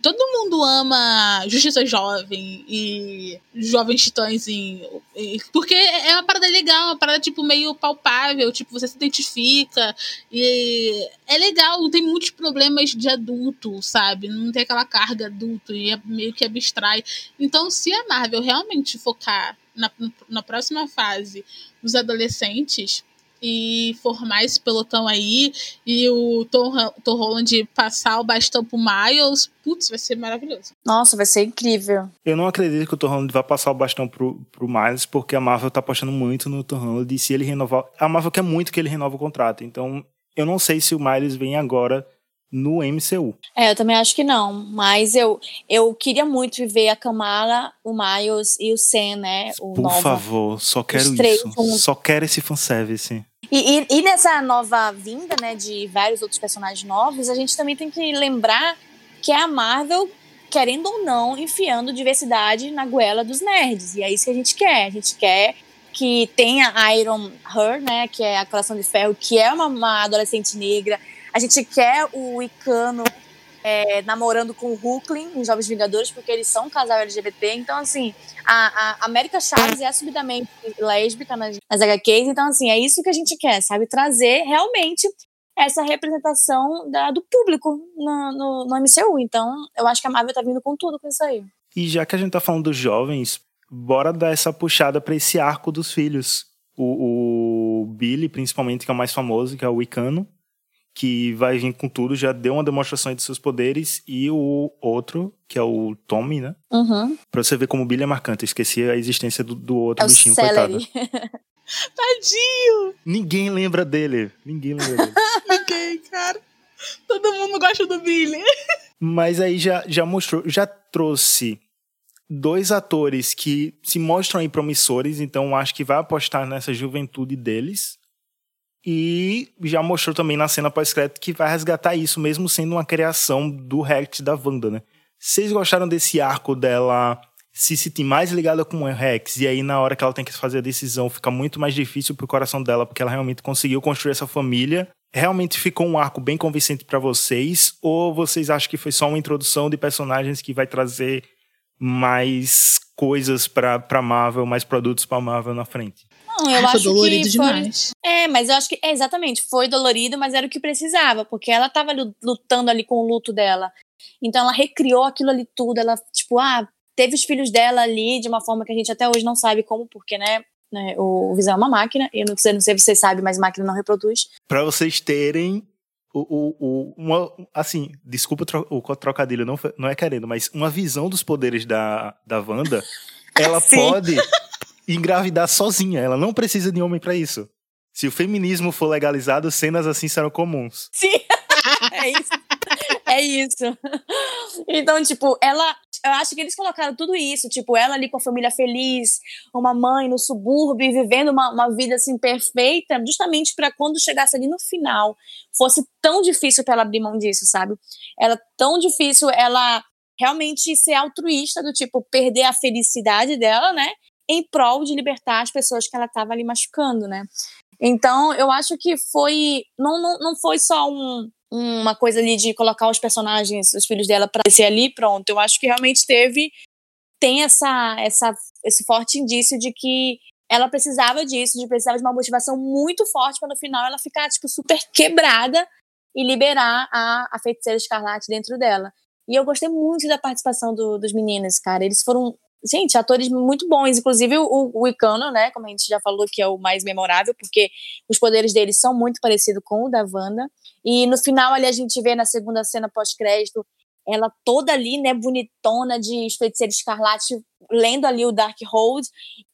Todo mundo ama Justiça Jovem e Jovens Titãs em, em- porque é uma parada legal, uma parada tipo meio palpável, tipo você se identifica e é legal, não tem muitos problemas de adulto, sabe? Não tem aquela carga adulto e é meio que abstrai. Então, se a Marvel realmente focar na, na próxima fase nos adolescentes e formar esse pelotão aí e o Tom, Tom Holland passar o bastão pro Miles, putz, vai ser maravilhoso. Nossa, vai ser incrível. Eu não acredito que o Tom Holland vai passar o bastão pro, pro Miles, porque a Marvel tá apostando muito no Tom Holland e se ele renovar. A Marvel quer muito que ele renove o contrato. Então, eu não sei se o Miles vem agora no MCU. É, eu também acho que não. Mas eu, eu queria muito ver a Kamala, o Miles e o Sam, né? O Por Nova. favor, só quero isso. juntos. Só quero esse fanservice. E, e, e nessa nova vinda, né, de vários outros personagens novos, a gente também tem que lembrar que é a Marvel, querendo ou não, enfiando diversidade na goela dos nerds. E é isso que a gente quer. A gente quer que tenha Iron Her, né, que é a Coração de Ferro, que é uma, uma adolescente negra. A gente quer o Icano é, namorando com o Hulkling em Jovens Vingadores, porque eles são um casal LGBT. Então, assim, a, a América Chaves é assumidamente lésbica nas, nas HQs. Então, assim, é isso que a gente quer, sabe? Trazer realmente essa representação da- do público no, no, no MCU. Então, eu acho que a Marvel tá vindo com tudo com isso aí. E já que a gente tá falando dos jovens, bora dar essa puxada pra esse arco dos filhos. O, o Billy, principalmente, que é o mais famoso, que é o Wicano, que vai vir com tudo, já deu uma demonstração de seus poderes, e o outro, que é o Tommy, né? Uhum. Pra você ver como o Billy é marcante. Eu esqueci a existência do, do outro É bichinho, coitado. <laughs> Tadinho! Ninguém lembra dele. Ninguém lembra dele. <laughs> Ninguém, cara. Todo mundo gosta do Billy. Mas aí já, já mostrou, já trouxe dois atores que se mostram aí promissores, então acho que vai apostar nessa juventude deles. E já mostrou também na cena pós-crédito que vai resgatar isso, mesmo sendo uma criação do Rex da Wanda, né? Vocês gostaram desse arco dela se sentir mais ligada com o Rex, e aí na hora que ela tem que fazer a decisão fica muito mais difícil pro coração dela, porque ela realmente conseguiu construir essa família. Realmente ficou um arco bem convincente para vocês? Ou vocês acham que foi só uma introdução de personagens que vai trazer mais coisas para Marvel, mais produtos para Marvel na frente? Não, eu Ai, acho dolorido que demais. Foi... É, mas eu acho que é, exatamente, foi dolorido, mas era o que precisava, porque ela tava lutando ali com o luto dela. Então ela recriou aquilo ali tudo, ela tipo, ah, teve os filhos dela ali de uma forma que a gente até hoje não sabe como, porque, né, né o Visão é uma máquina, eu não sei, não sei se vocês sabem, mas máquina não reproduz. Para vocês terem o, o, o, uma, assim, desculpa o trocadilho, não, não é querendo, mas uma visão dos poderes da, da Wanda, ela <laughs> pode engravidar sozinha, ela não precisa de homem para isso. Se o feminismo for legalizado, cenas assim serão comuns. Sim, <laughs> é isso. É isso. Então, tipo, ela. Eu acho que eles colocaram tudo isso, tipo, ela ali com a família feliz, uma mãe no subúrbio, vivendo uma, uma vida assim perfeita, justamente para quando chegasse ali no final, fosse tão difícil para ela abrir mão disso, sabe? Era tão difícil ela realmente ser altruísta, do tipo, perder a felicidade dela, né? Em prol de libertar as pessoas que ela estava ali machucando, né? Então, eu acho que foi. Não, não, não foi só um, uma coisa ali de colocar os personagens, os filhos dela, para ser ali, pronto. Eu acho que realmente teve. Tem essa, essa, esse forte indício de que ela precisava disso, de precisava de uma motivação muito forte para no final ela ficar, tipo, super quebrada e liberar a, a feiticeira escarlate dentro dela. E eu gostei muito da participação do, dos meninos, cara. Eles foram gente, atores muito bons. Inclusive o, o Icano, né? Como a gente já falou, que é o mais memorável, porque os poderes dele são muito parecidos com o da Wanda. E no final ali a gente vê na segunda cena pós-crédito ela toda ali, né, bonitona de feiticeiro escarlate, lendo ali o Dark Hold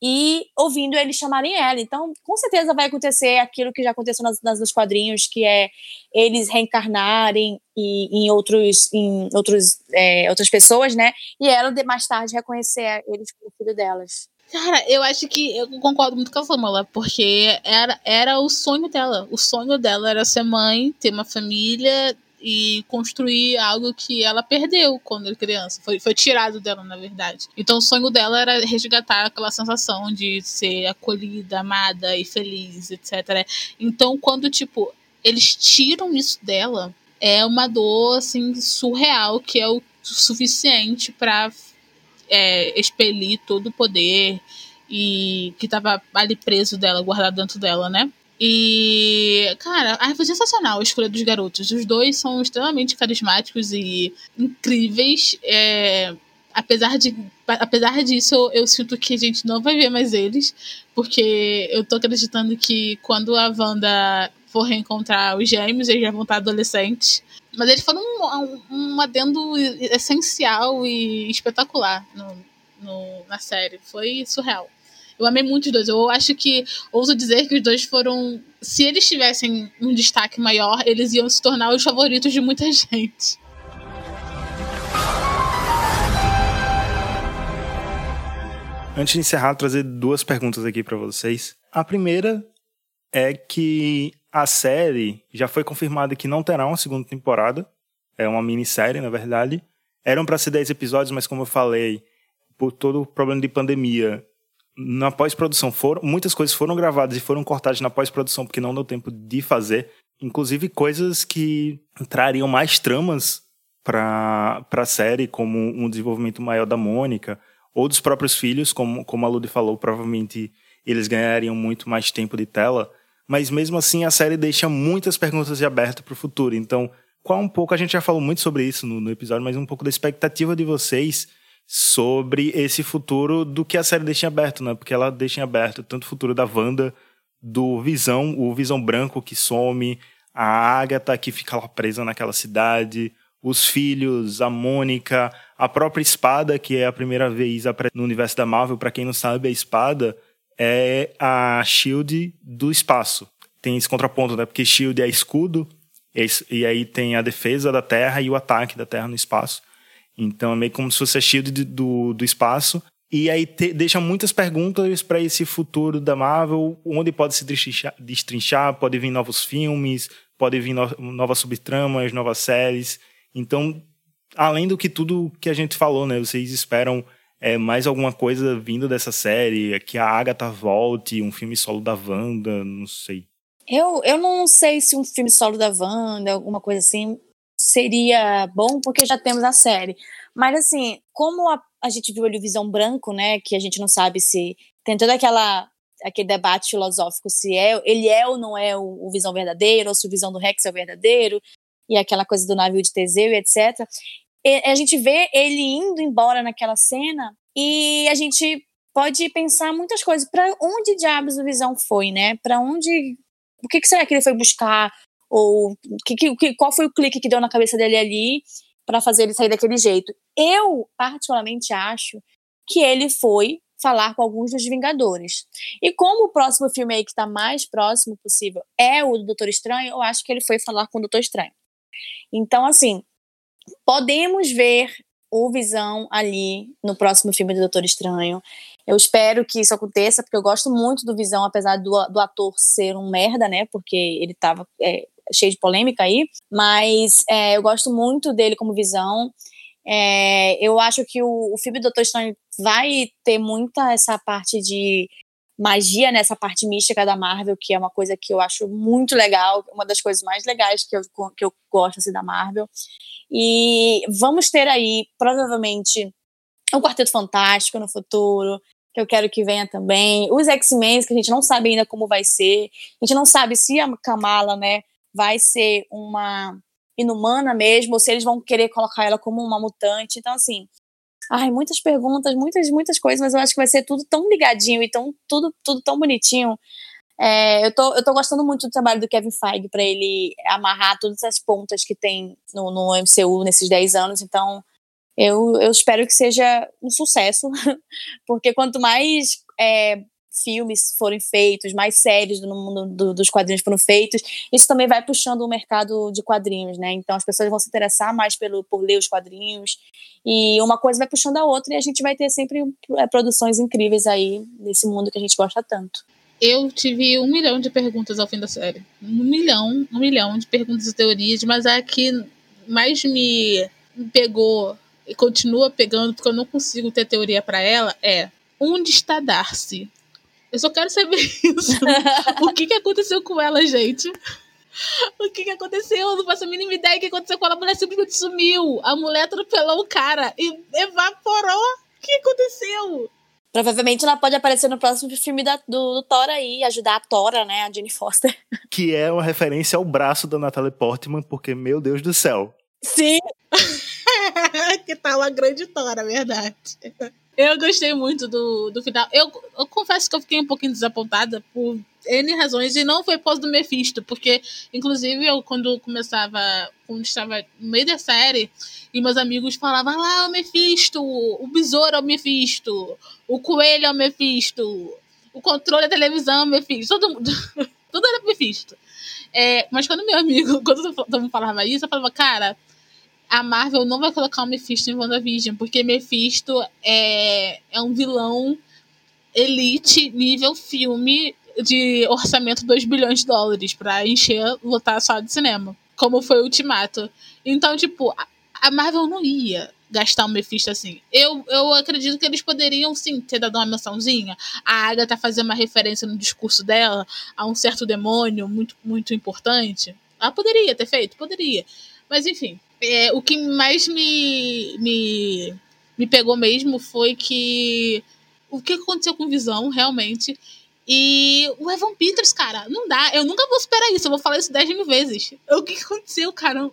e ouvindo eles chamarem ela. Então, com certeza vai acontecer aquilo que já aconteceu nas, nas nos quadrinhos, que é eles reencarnarem e, em outros, em outros, é, outras pessoas, né? E ela mais tarde reconhecer eles como filho delas. Cara, eu acho que eu concordo muito com a Fórmula, porque era, era o sonho dela. O sonho dela era ser mãe, ter uma família, e construir algo que ela perdeu quando era criança. Foi, foi tirado dela, na verdade. Então o sonho dela era resgatar aquela sensação de ser acolhida, amada e feliz, etc. Então quando, tipo, eles tiram isso dela, é uma dor, assim, surreal, que é o suficiente para é, expelir todo o poder e que tava ali preso dela, guardado dentro dela, né? E, cara, ai, foi sensacional a escolha dos garotos. Os dois são extremamente carismáticos e incríveis. É, apesar, de, apesar disso, eu, eu, sinto que a gente não vai ver mais eles, porque eu tô acreditando que quando a Wanda for reencontrar os gêmeos, eles já vão estar adolescentes. Mas eles foram um, um, um adendo essencial e espetacular no, no, na série. Foi surreal. Eu amei muito os dois. Eu acho que, ouso dizer que os dois foram. Se eles tivessem um destaque maior, eles iam se tornar os favoritos de muita <laughs> gente. Antes de encerrar, trazer duas perguntas aqui para vocês. A primeira é que a série já foi confirmada que não terá uma segunda temporada. É uma minissérie, na verdade. Eram para ser 10 episódios, mas como eu falei, por todo o problema de pandemia, na pós-produção foram muitas coisas foram gravadas e foram cortadas na pós-produção porque não deu tempo de fazer, inclusive coisas que trariam mais tramas para a série, como um desenvolvimento maior da Mônica ou dos próprios filhos, como como a Ludi falou, provavelmente eles ganhariam muito mais tempo de tela, mas mesmo assim a série deixa muitas perguntas abertas para o futuro. Então, qual um pouco a gente já falou muito sobre isso no, no episódio, mas um pouco da expectativa de vocês sobre esse futuro do que a série deixa em aberto, né? Porque ela deixa em aberto tanto o futuro da Wanda, do Visão, o Visão branco que some, a Agatha que fica lá presa naquela cidade, os filhos, a Mônica, a própria Espada, que é a primeira vez no universo da Marvel, para quem não sabe, a Espada é a Shield do espaço. Tem esse contraponto, né? Porque Shield é escudo, e aí tem a defesa da Terra e o ataque da Terra no espaço. Então é meio como se fosse a shield do, do espaço. E aí te, deixa muitas perguntas para esse futuro da Marvel, onde pode se destrinchar, destrinchar, pode vir novos filmes, pode vir no, novas subtramas, novas séries. Então, além do que tudo que a gente falou, né? Vocês esperam é, mais alguma coisa vindo dessa série? Que a Agatha volte, um filme solo da Wanda, não sei. Eu, eu não sei se um filme solo da Wanda, alguma coisa assim, seria bom, porque já temos a série. Mas, assim, como a, a gente viu ali o Visão Branco, né, que a gente não sabe se tem toda aquela aquele debate filosófico se é ele é ou não é o, o Visão verdadeiro, ou se o Visão do Rex é o verdadeiro, e aquela coisa do navio de Teseu e etc. E a gente vê ele indo embora naquela cena e a gente pode pensar muitas coisas. Para onde diabos o Visão foi, né? Para onde. O que, que, será que ele foi buscar? Ou que, que, qual foi o clique que deu na cabeça dele ali para fazer ele sair daquele jeito? Eu, particularmente, acho que ele foi falar com alguns dos Vingadores. E como o próximo filme aí que está mais próximo possível é o do Doutor Estranho, eu acho que ele foi falar com o Doutor Estranho. Então, assim, podemos ver o Visão ali no próximo filme do Doutor Estranho. Eu espero que isso aconteça, porque eu gosto muito do Visão, apesar do, do ator ser um merda, né? Porque ele tava é, cheio de polêmica aí. Mas é, eu gosto muito dele como Visão. É, eu acho que o, o filme do Doutor Estranho vai ter muita essa parte de magia nessa parte mística da Marvel, que é uma coisa que eu acho muito legal, uma das coisas mais legais que eu, que eu gosto assim, da Marvel. E vamos ter aí, provavelmente, um Quarteto Fantástico no futuro, que eu quero que venha também. Os X-Men, que a gente não sabe ainda como vai ser. A gente não sabe se a Kamala, né, vai ser uma inumana mesmo, ou se eles vão querer colocar ela como uma mutante. Então, assim, ai, muitas perguntas, muitas, muitas coisas, mas eu acho que vai ser tudo tão ligadinho e tão, tudo, tudo tão bonitinho. É, eu, tô, eu tô gostando muito do trabalho do Kevin Feige para ele amarrar todas as pontas que tem no, no MCU nesses 10 anos, então eu, eu espero que seja um sucesso, <laughs> porque quanto mais é, filmes forem feitos, mais séries no mundo do, dos quadrinhos foram feitos, isso também vai puxando o mercado de quadrinhos, né? Então as pessoas vão se interessar mais pelo, por ler os quadrinhos, e uma coisa vai puxando a outra, e a gente vai ter sempre é, produções incríveis aí nesse mundo que a gente gosta tanto eu tive um milhão de perguntas ao fim da série. Um milhão, um milhão de perguntas e teorias, mas a que mais me pegou e continua pegando, porque eu não consigo ter teoria para ela, é onde está Darcy? Eu só quero saber <laughs> isso. o que, que aconteceu com ela, gente? O que, que aconteceu? Eu não faço a mínima ideia do que aconteceu com ela. A mulher simplesmente sumiu. A mulher atropelou o cara e evaporou. O que aconteceu? Provavelmente ela pode aparecer no próximo filme da, do, do Thor aí, ajudar a Tora, né, a Jane Foster. <laughs> Que é uma referência ao braço da Natalie Portman, porque, meu Deus do céu. Sim! <laughs> que tal tá a grande Tora, verdade. Eu gostei muito do, do final. Eu, eu confesso que eu fiquei um pouquinho desapontada por N razões, e não foi pós do Mephisto, porque, inclusive, eu, quando começava, quando estava no meio da série, e meus amigos falavam lá, ah, o Mephisto, o besouro é o Mephisto, o coelho é o Mephisto, o controle da televisão é o Mephisto, todo mundo, <laughs> tudo era Mephisto. É, mas quando meu amigo, <laughs> quando todo mundo falava isso, eu falava, cara, a Marvel não vai colocar o Mephisto em WandaVision, porque Mephisto é, é um vilão elite nível filme de orçamento 2 bilhões de dólares para encher, lotar só de cinema, como foi o Ultimato. Então, tipo, a Marvel não ia gastar um Mephisto assim. Eu, eu acredito que eles poderiam sim ter dado uma mençãozinha. A Agatha fazer uma referência no discurso dela a um certo demônio muito, muito importante. Ela poderia ter feito, poderia. Mas enfim, é, o que mais me, me, me pegou mesmo foi que o que aconteceu com Visão, realmente, e o Evan Peters, cara, não dá. Eu nunca vou superar isso. Eu vou falar isso 10 mil vezes. O que aconteceu, cara?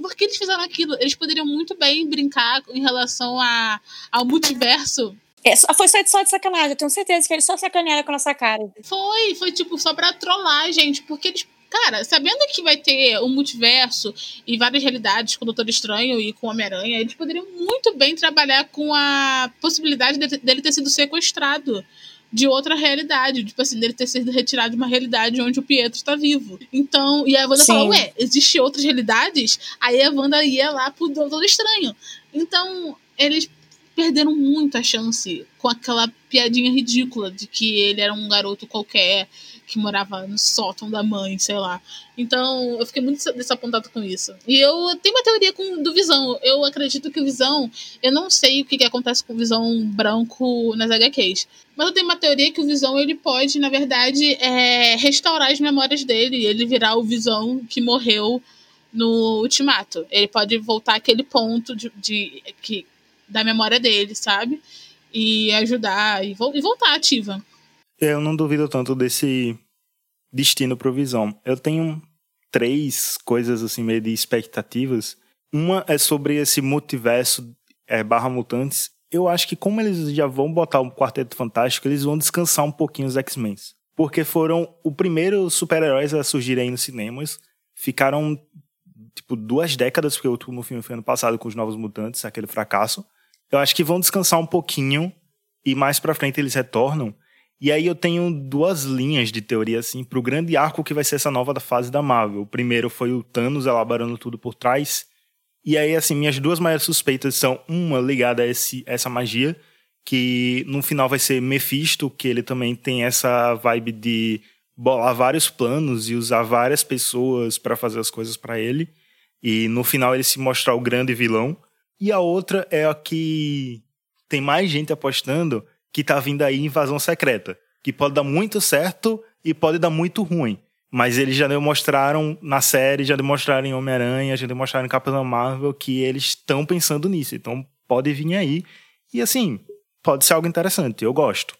Por que eles fizeram aquilo? Eles poderiam muito bem brincar em relação a, ao multiverso. É, foi só de, só de sacanagem. Eu tenho certeza que eles só sacanearam com a nossa cara. Foi, foi tipo só pra trollar, gente. Porque eles Cara, sabendo que vai ter um multiverso e várias realidades com o Doutor Estranho e com o Homem-Aranha, eles poderiam muito bem trabalhar com a possibilidade dele ter sido sequestrado de outra realidade, tipo assim, dele ter sido retirado de uma realidade onde o Pietro está vivo. Então, e a Wanda fala, ué, existem outras realidades? Aí a Wanda ia lá pro Doutor Estranho. Então, eles perderam muito a chance com aquela piadinha ridícula de que ele era um garoto qualquer que morava no sótão da mãe, sei lá. Então, eu fiquei muito desapontado com isso. E eu tenho uma teoria com, do Visão. Eu acredito que o Visão. Eu não sei o que, que acontece com o Visão branco nas HQs. Mas eu tenho uma teoria que o Visão ele pode, na verdade, é, restaurar as memórias dele. Ele virar o Visão que morreu no Ultimato. Ele pode voltar àquele ponto de, de que, da memória dele, sabe? E ajudar e, vo e voltar ativa. Eu não duvido tanto desse destino pro Visão. Eu tenho três coisas assim meio de expectativas. Uma é sobre esse multiverso é, barra mutantes. Eu acho que como eles já vão botar um Quarteto Fantástico, eles vão descansar um pouquinho os X-Men. Porque foram o primeiro super-heróis a surgirem nos cinemas. Ficaram, tipo, duas décadas, porque o último filme foi ano passado com os Novos Mutantes, aquele fracasso. Eu acho que vão descansar um pouquinho e mais pra frente eles retornam. E aí eu tenho duas linhas de teoria, assim, pro grande arco que vai ser essa nova fase da Marvel. O primeiro foi o Thanos elaborando tudo por trás. E aí, assim, minhas duas maiores suspeitas são uma ligada a esse, essa magia, que no final vai ser Mephisto, que ele também tem essa vibe de bolar vários planos e usar várias pessoas para fazer as coisas para ele. E no final ele se mostrar o grande vilão. E a outra é a que tem mais gente apostando, que tá vindo aí Invasão Secreta, que pode dar muito certo e pode dar muito ruim. Mas eles já demonstraram na série, já demonstraram em Homem-Aranha, já demonstraram em Capitão Marvel que eles estão pensando nisso. Então pode vir aí. E assim, pode ser algo interessante, eu gosto.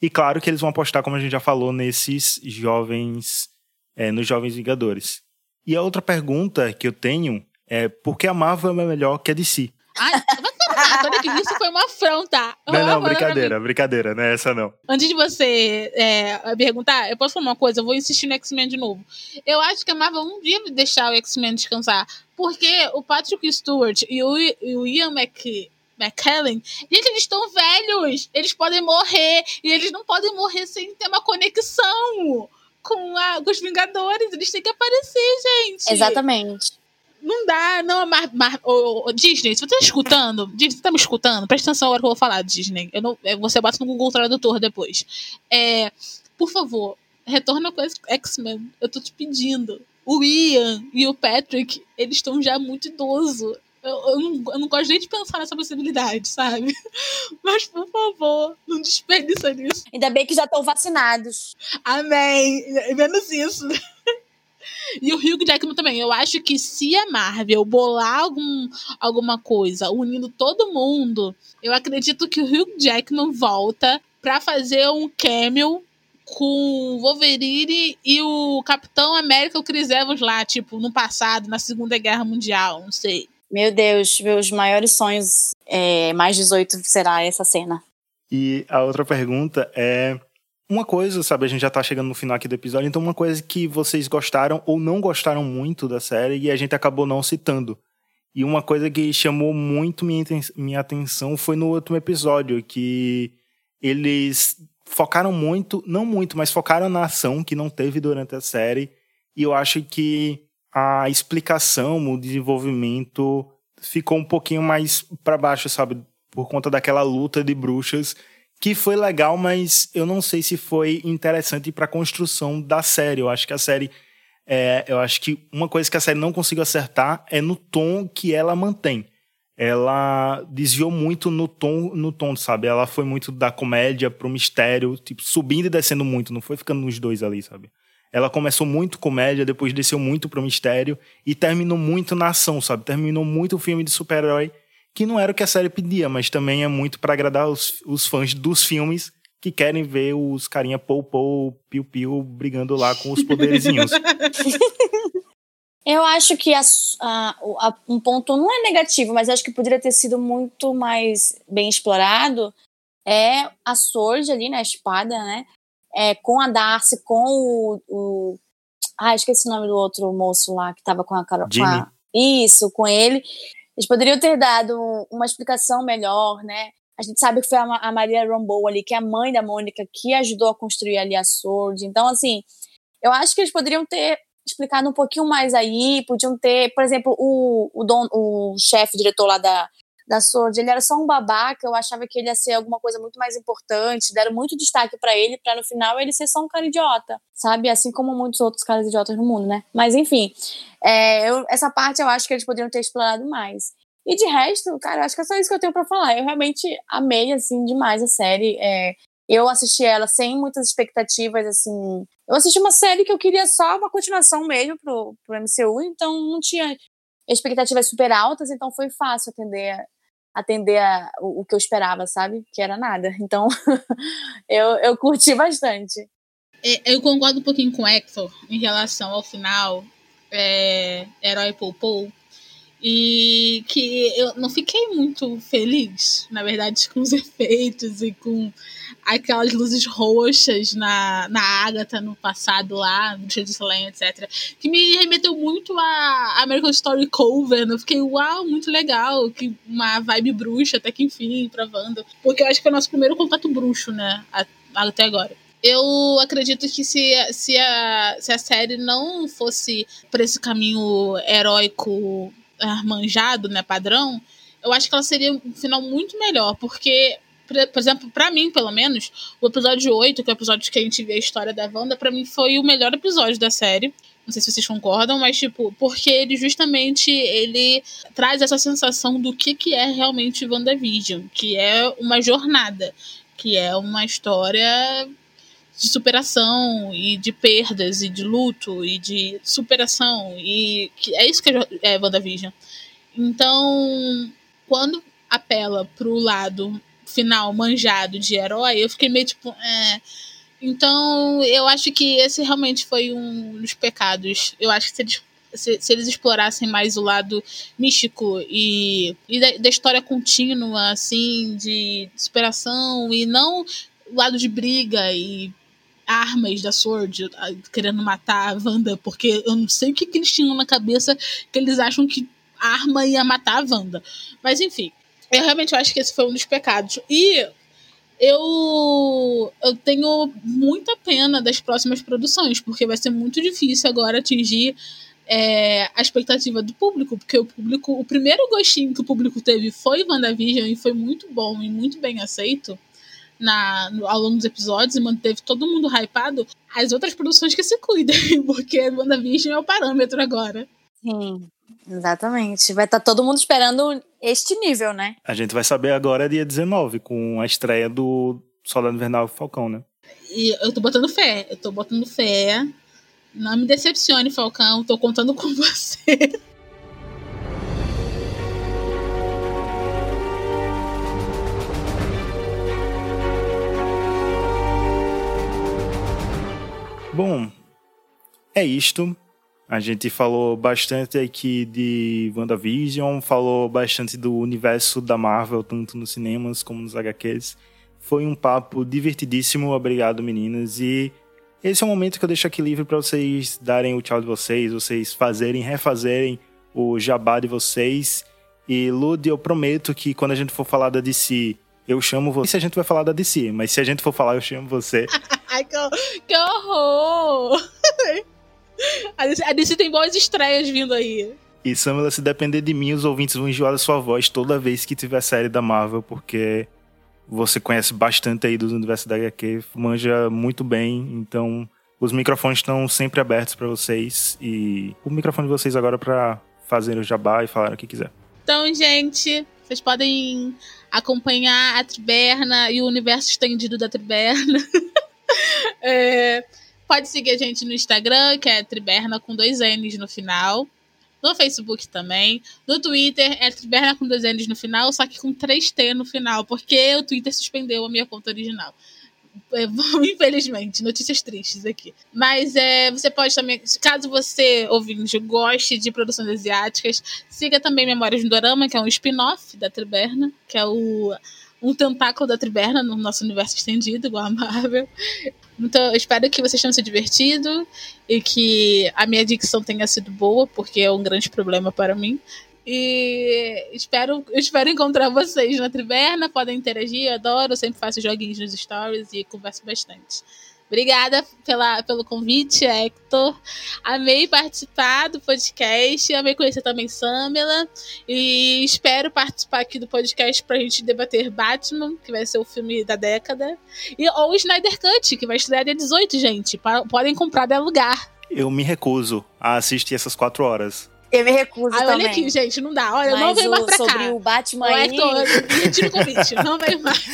E claro que eles vão apostar, como a gente já falou, nesses jovens, é, nos Jovens Vingadores. E a outra pergunta que eu tenho é por que a Marvel é melhor que a DC? Ai, Olha que isso foi uma afronta. Não, não, brincadeira, brincadeira, não é essa não. Antes de você é, perguntar, eu posso falar uma coisa? Eu vou insistir no X-Men de novo. Eu acho que a Marvel não devia deixar o X-Men descansar. Porque o Patrick Stewart e o, e o Ian Mc, McKellen, gente, eles estão velhos. Eles podem morrer. E eles não podem morrer sem ter uma conexão com, a, com os Vingadores. Eles têm que aparecer, gente. Exatamente. Não dá, não. Mar, mar, oh, oh, Disney, se você tá escutando, Disney, você tá me escutando, presta atenção agora que eu vou falar, Disney. Eu não, é, você bota no Google Tradutor depois. É, por favor, retorna com X-Men. Eu tô te pedindo. O Ian e o Patrick, eles estão já muito idosos. Eu, eu, não, eu não gosto nem de pensar nessa possibilidade, sabe? <laughs> Mas, por favor, não desperdiça nisso. Ainda bem que já estão vacinados. Amém. Menos isso. E o Hugh Jackman também. Eu acho que se a Marvel bolar algum, alguma coisa unindo todo mundo, eu acredito que o Hugh Jackman volta para fazer um cameo com o Wolverine e o Capitão América, o Chris Evans lá, tipo, no passado, na Segunda Guerra Mundial, não sei. Meu Deus, meus maiores sonhos, é, mais 18 será essa cena. E a outra pergunta é uma coisa, sabe, a gente já tá chegando no final aqui do episódio, então uma coisa que vocês gostaram ou não gostaram muito da série e a gente acabou não citando. E uma coisa que chamou muito minha, minha atenção foi no último episódio, que eles focaram muito, não muito, mas focaram na ação que não teve durante a série. E eu acho que a explicação, o desenvolvimento ficou um pouquinho mais para baixo, sabe? Por conta daquela luta de bruxas que foi legal, mas eu não sei se foi interessante para a construção da série. Eu acho que a série, é, eu acho que uma coisa que a série não conseguiu acertar é no tom que ela mantém. Ela desviou muito no tom, no tom, sabe? Ela foi muito da comédia pro mistério, tipo subindo e descendo muito, não foi ficando nos dois ali, sabe? Ela começou muito comédia, depois desceu muito pro mistério e terminou muito na ação, sabe? Terminou muito o filme de super-herói que não era o que a série pedia, mas também é muito para agradar os, os fãs dos filmes que querem ver os carinha pou pou, piu piu brigando lá com os poderizinhos. <laughs> Eu acho que a, a, a, um ponto não é negativo, mas acho que poderia ter sido muito mais bem explorado é a Sword ali, né, a espada, né, é, com a Darcy, com o, o, ah, esqueci o nome do outro moço lá que tava com a Carol. Isso, com ele. Eles poderiam ter dado uma explicação melhor, né? A gente sabe que foi a Maria Rambeau ali, que é a mãe da Mônica, que ajudou a construir ali a Sword. Então, assim, eu acho que eles poderiam ter explicado um pouquinho mais aí, podiam ter, por exemplo, o, o, o chefe, diretor lá da, da Sword, ele era só um babaca, eu achava que ele ia ser alguma coisa muito mais importante, deram muito destaque para ele, para no final ele ser só um cara idiota, sabe? Assim como muitos outros caras idiotas no mundo, né? Mas enfim, é, eu, essa parte eu acho que eles poderiam ter explorado mais. E de resto, cara, acho que é só isso que eu tenho para falar. Eu realmente amei, assim, demais a série. É, eu assisti ela sem muitas expectativas, assim. Eu assisti uma série que eu queria só uma continuação mesmo pro, pro MCU, então não tinha expectativas super altas, então foi fácil atender atender a, o, o, que eu esperava, sabe? Que era nada. Então, <laughs> eu, eu curti bastante. É, eu concordo um pouquinho com o Hector em relação ao final, é, Herói Poupou, e que eu não fiquei muito feliz, na verdade, com os <laughs> efeitos e com aquelas luzes roxas na, na Agatha no passado lá, no Dia de Slane, etc. Que me remeteu muito a American Story Coven. Eu fiquei, uau, muito legal. Que uma vibe bruxa, até que enfim, pra Wanda. Porque eu acho que foi o nosso primeiro contato bruxo, né? Até agora. Eu acredito que se, se, a, se a série não fosse por esse caminho heróico armanjado, né, padrão, eu acho que ela seria um final muito melhor, porque por exemplo, para mim, pelo menos, o episódio 8, que é o episódio que a gente vê a história da Wanda, para mim foi o melhor episódio da série. Não sei se vocês concordam, mas tipo, porque ele justamente ele traz essa sensação do que que é realmente WandaVision, que é uma jornada, que é uma história de superação e de perdas e de luto e de superação e que é isso que é WandaVision. Então, quando apela pro lado final manjado de herói, eu fiquei meio tipo. É... Então, eu acho que esse realmente foi um dos pecados. Eu acho que se eles, se, se eles explorassem mais o lado místico e, e da, da, história contínua, assim, de superação, e não o lado de briga e armas da Sword querendo matar a Wanda, porque eu não sei o que, que eles tinham na cabeça que eles acham que arma ia matar a Wanda. Mas enfim, eu realmente acho que esse foi um dos pecados. E eu, eu tenho muita pena das próximas produções, porque vai ser muito difícil agora atingir é, a expectativa do público, porque o público, o primeiro gostinho que o público teve foi WandaVision e foi muito bom e muito bem aceito na, no, ao longo dos episódios e manteve todo mundo hypado. As outras produções que se cuidem, <laughs> porque WandaVision é o parâmetro agora. Sim, exatamente. Vai estar tá todo mundo esperando este nível, né? A gente vai saber agora dia 19, com a estreia do Soldado Invernal Falcão, né? E eu tô botando fé, eu tô botando fé. Não me decepcione, Falcão, tô contando com <laughs> você. Bom, é isto. A gente falou bastante aqui de WandaVision, falou bastante do universo da Marvel, tanto nos cinemas como nos HQs. Foi um papo divertidíssimo, obrigado meninas. E esse é o momento que eu deixo aqui livre para vocês darem o tchau de vocês, vocês fazerem, refazerem o jabá de vocês. E Lud, eu prometo que quando a gente for falar da DC, eu chamo você. Se a gente vai falar da DC, mas se a gente for falar, eu chamo você. <laughs> Ai, que, que horror! <laughs> A DC, a DC tem boas estreias vindo aí. E Samela, se depender de mim, os ouvintes vão enjoar da sua voz toda vez que tiver série da Marvel, porque você conhece bastante aí dos universos da HQ, manja muito bem, então os microfones estão sempre abertos para vocês e o microfone de vocês agora para fazer o jabá e falar o que quiser. Então, gente, vocês podem acompanhar a Triberna e o universo estendido da Triberna. <laughs> é, Pode seguir a gente no Instagram, que é Triberna com dois N's no final. No Facebook também. No Twitter é Triberna com dois N's no final, só que com três T no final, porque o Twitter suspendeu a minha conta original. É, <laughs> infelizmente, notícias tristes aqui. Mas é, você pode também, caso você, ouvinte, goste de produções asiáticas, siga também Memórias do Dorama, que é um spin-off da Triberna, que é o um tentáculo da Triberna no nosso universo estendido, igual a Marvel. Então, eu espero que vocês tenham se divertido e que a minha dicção tenha sido boa, porque é um grande problema para mim. E espero, espero encontrar vocês na Triberna. Podem interagir, eu adoro. Sempre faço joguinhos nos stories e converso bastante. Obrigada pela, pelo convite, Hector. Amei participar do podcast, amei conhecer também Samela. E espero participar aqui do podcast pra gente debater Batman, que vai ser o filme da década. E, ou Snyder Cut, que vai estrear dia 18, gente. Podem comprar de lugar. Eu me recuso a assistir essas quatro horas. Eu me recuso Ai, também. Olha aqui, gente, não dá. Olha, Mas não veio mais pra sobre cá. <laughs> Sobre o Batman o aí... Hector, retiro o convite, não veio mais.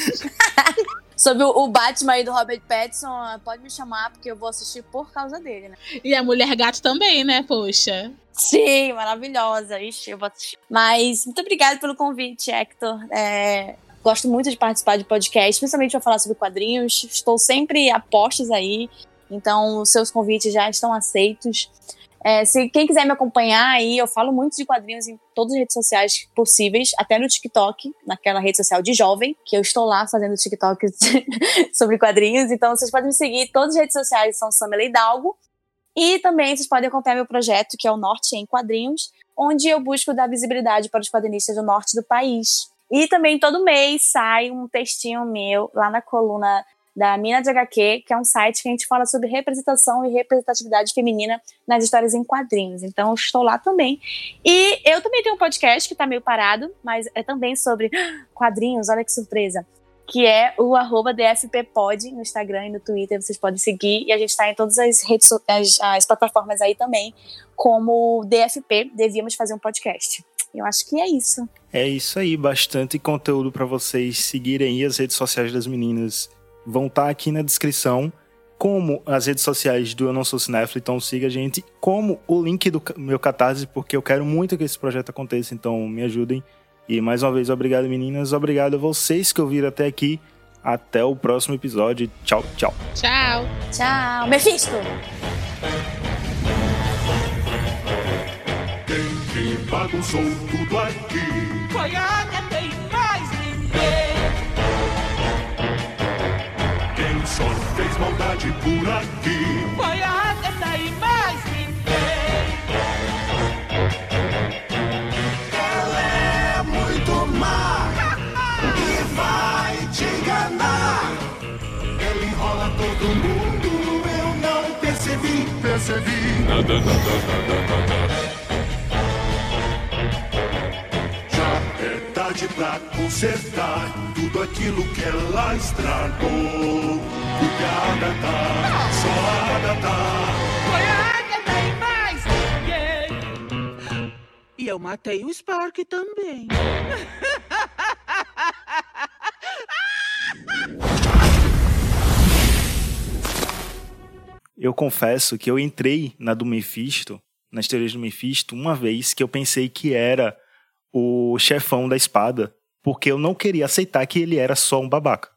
Sobre o Batman aí do Robert Pattinson, pode me chamar, porque eu vou assistir por causa dele, né? E a Mulher Gato também, né, poxa? Sim, maravilhosa. Ixi, eu vou assistir. Mas muito obrigada pelo convite, Hector. É, gosto muito de participar de podcast, principalmente para falar sobre quadrinhos. Estou sempre a postos aí, então os seus convites já estão aceitos. É, se quem quiser me acompanhar aí, eu falo muito de quadrinhos em todas as redes sociais possíveis, até no TikTok, naquela rede social de jovem, que eu estou lá fazendo TikTok <laughs> sobre quadrinhos. Então vocês podem me seguir, todas as redes sociais são Samela Hidalgo. E também vocês podem acompanhar meu projeto, que é o Norte em Quadrinhos, onde eu busco dar visibilidade para os quadrinistas do norte do país. E também todo mês sai um textinho meu lá na coluna da Mina de HQ, que é um site que a gente fala sobre representação e representatividade feminina nas histórias em quadrinhos. Então, estou lá também. E eu também tenho um podcast que está meio parado, mas é também sobre <gasps> quadrinhos, olha que surpresa. Que é o arroba DFPpod no Instagram e no Twitter, vocês podem seguir. E a gente está em todas as redes as, as plataformas aí também, como DFP, devíamos fazer um podcast. Eu acho que é isso. É isso aí, bastante conteúdo para vocês seguirem as redes sociais das meninas vão estar tá aqui na descrição, como as redes sociais do Eu Não Sou Cinéfilo, então siga a gente, como o link do meu Catarse, porque eu quero muito que esse projeto aconteça, então me ajudem. E mais uma vez, obrigado meninas, obrigado a vocês que ouviram até aqui. Até o próximo episódio. Tchau, tchau. Tchau. Tchau. Mephisto. Quem que bagunçou tudo aqui? Foi a maldade por aqui. Foi a e mais ninguém. Ela é muito má e vai te enganar. Ela enrola todo mundo, eu não percebi, percebi. Nada, nada, nada, nada. Já tarde pra consertar tudo aquilo que ela estragou. Porque a Agatha, só a Agatha. Foi a Agatha e mais ninguém. E eu matei o Spark também. <laughs> Eu confesso que eu entrei na do Mephisto, nas teorias do Mephisto, uma vez que eu pensei que era o chefão da espada, porque eu não queria aceitar que ele era só um babaca.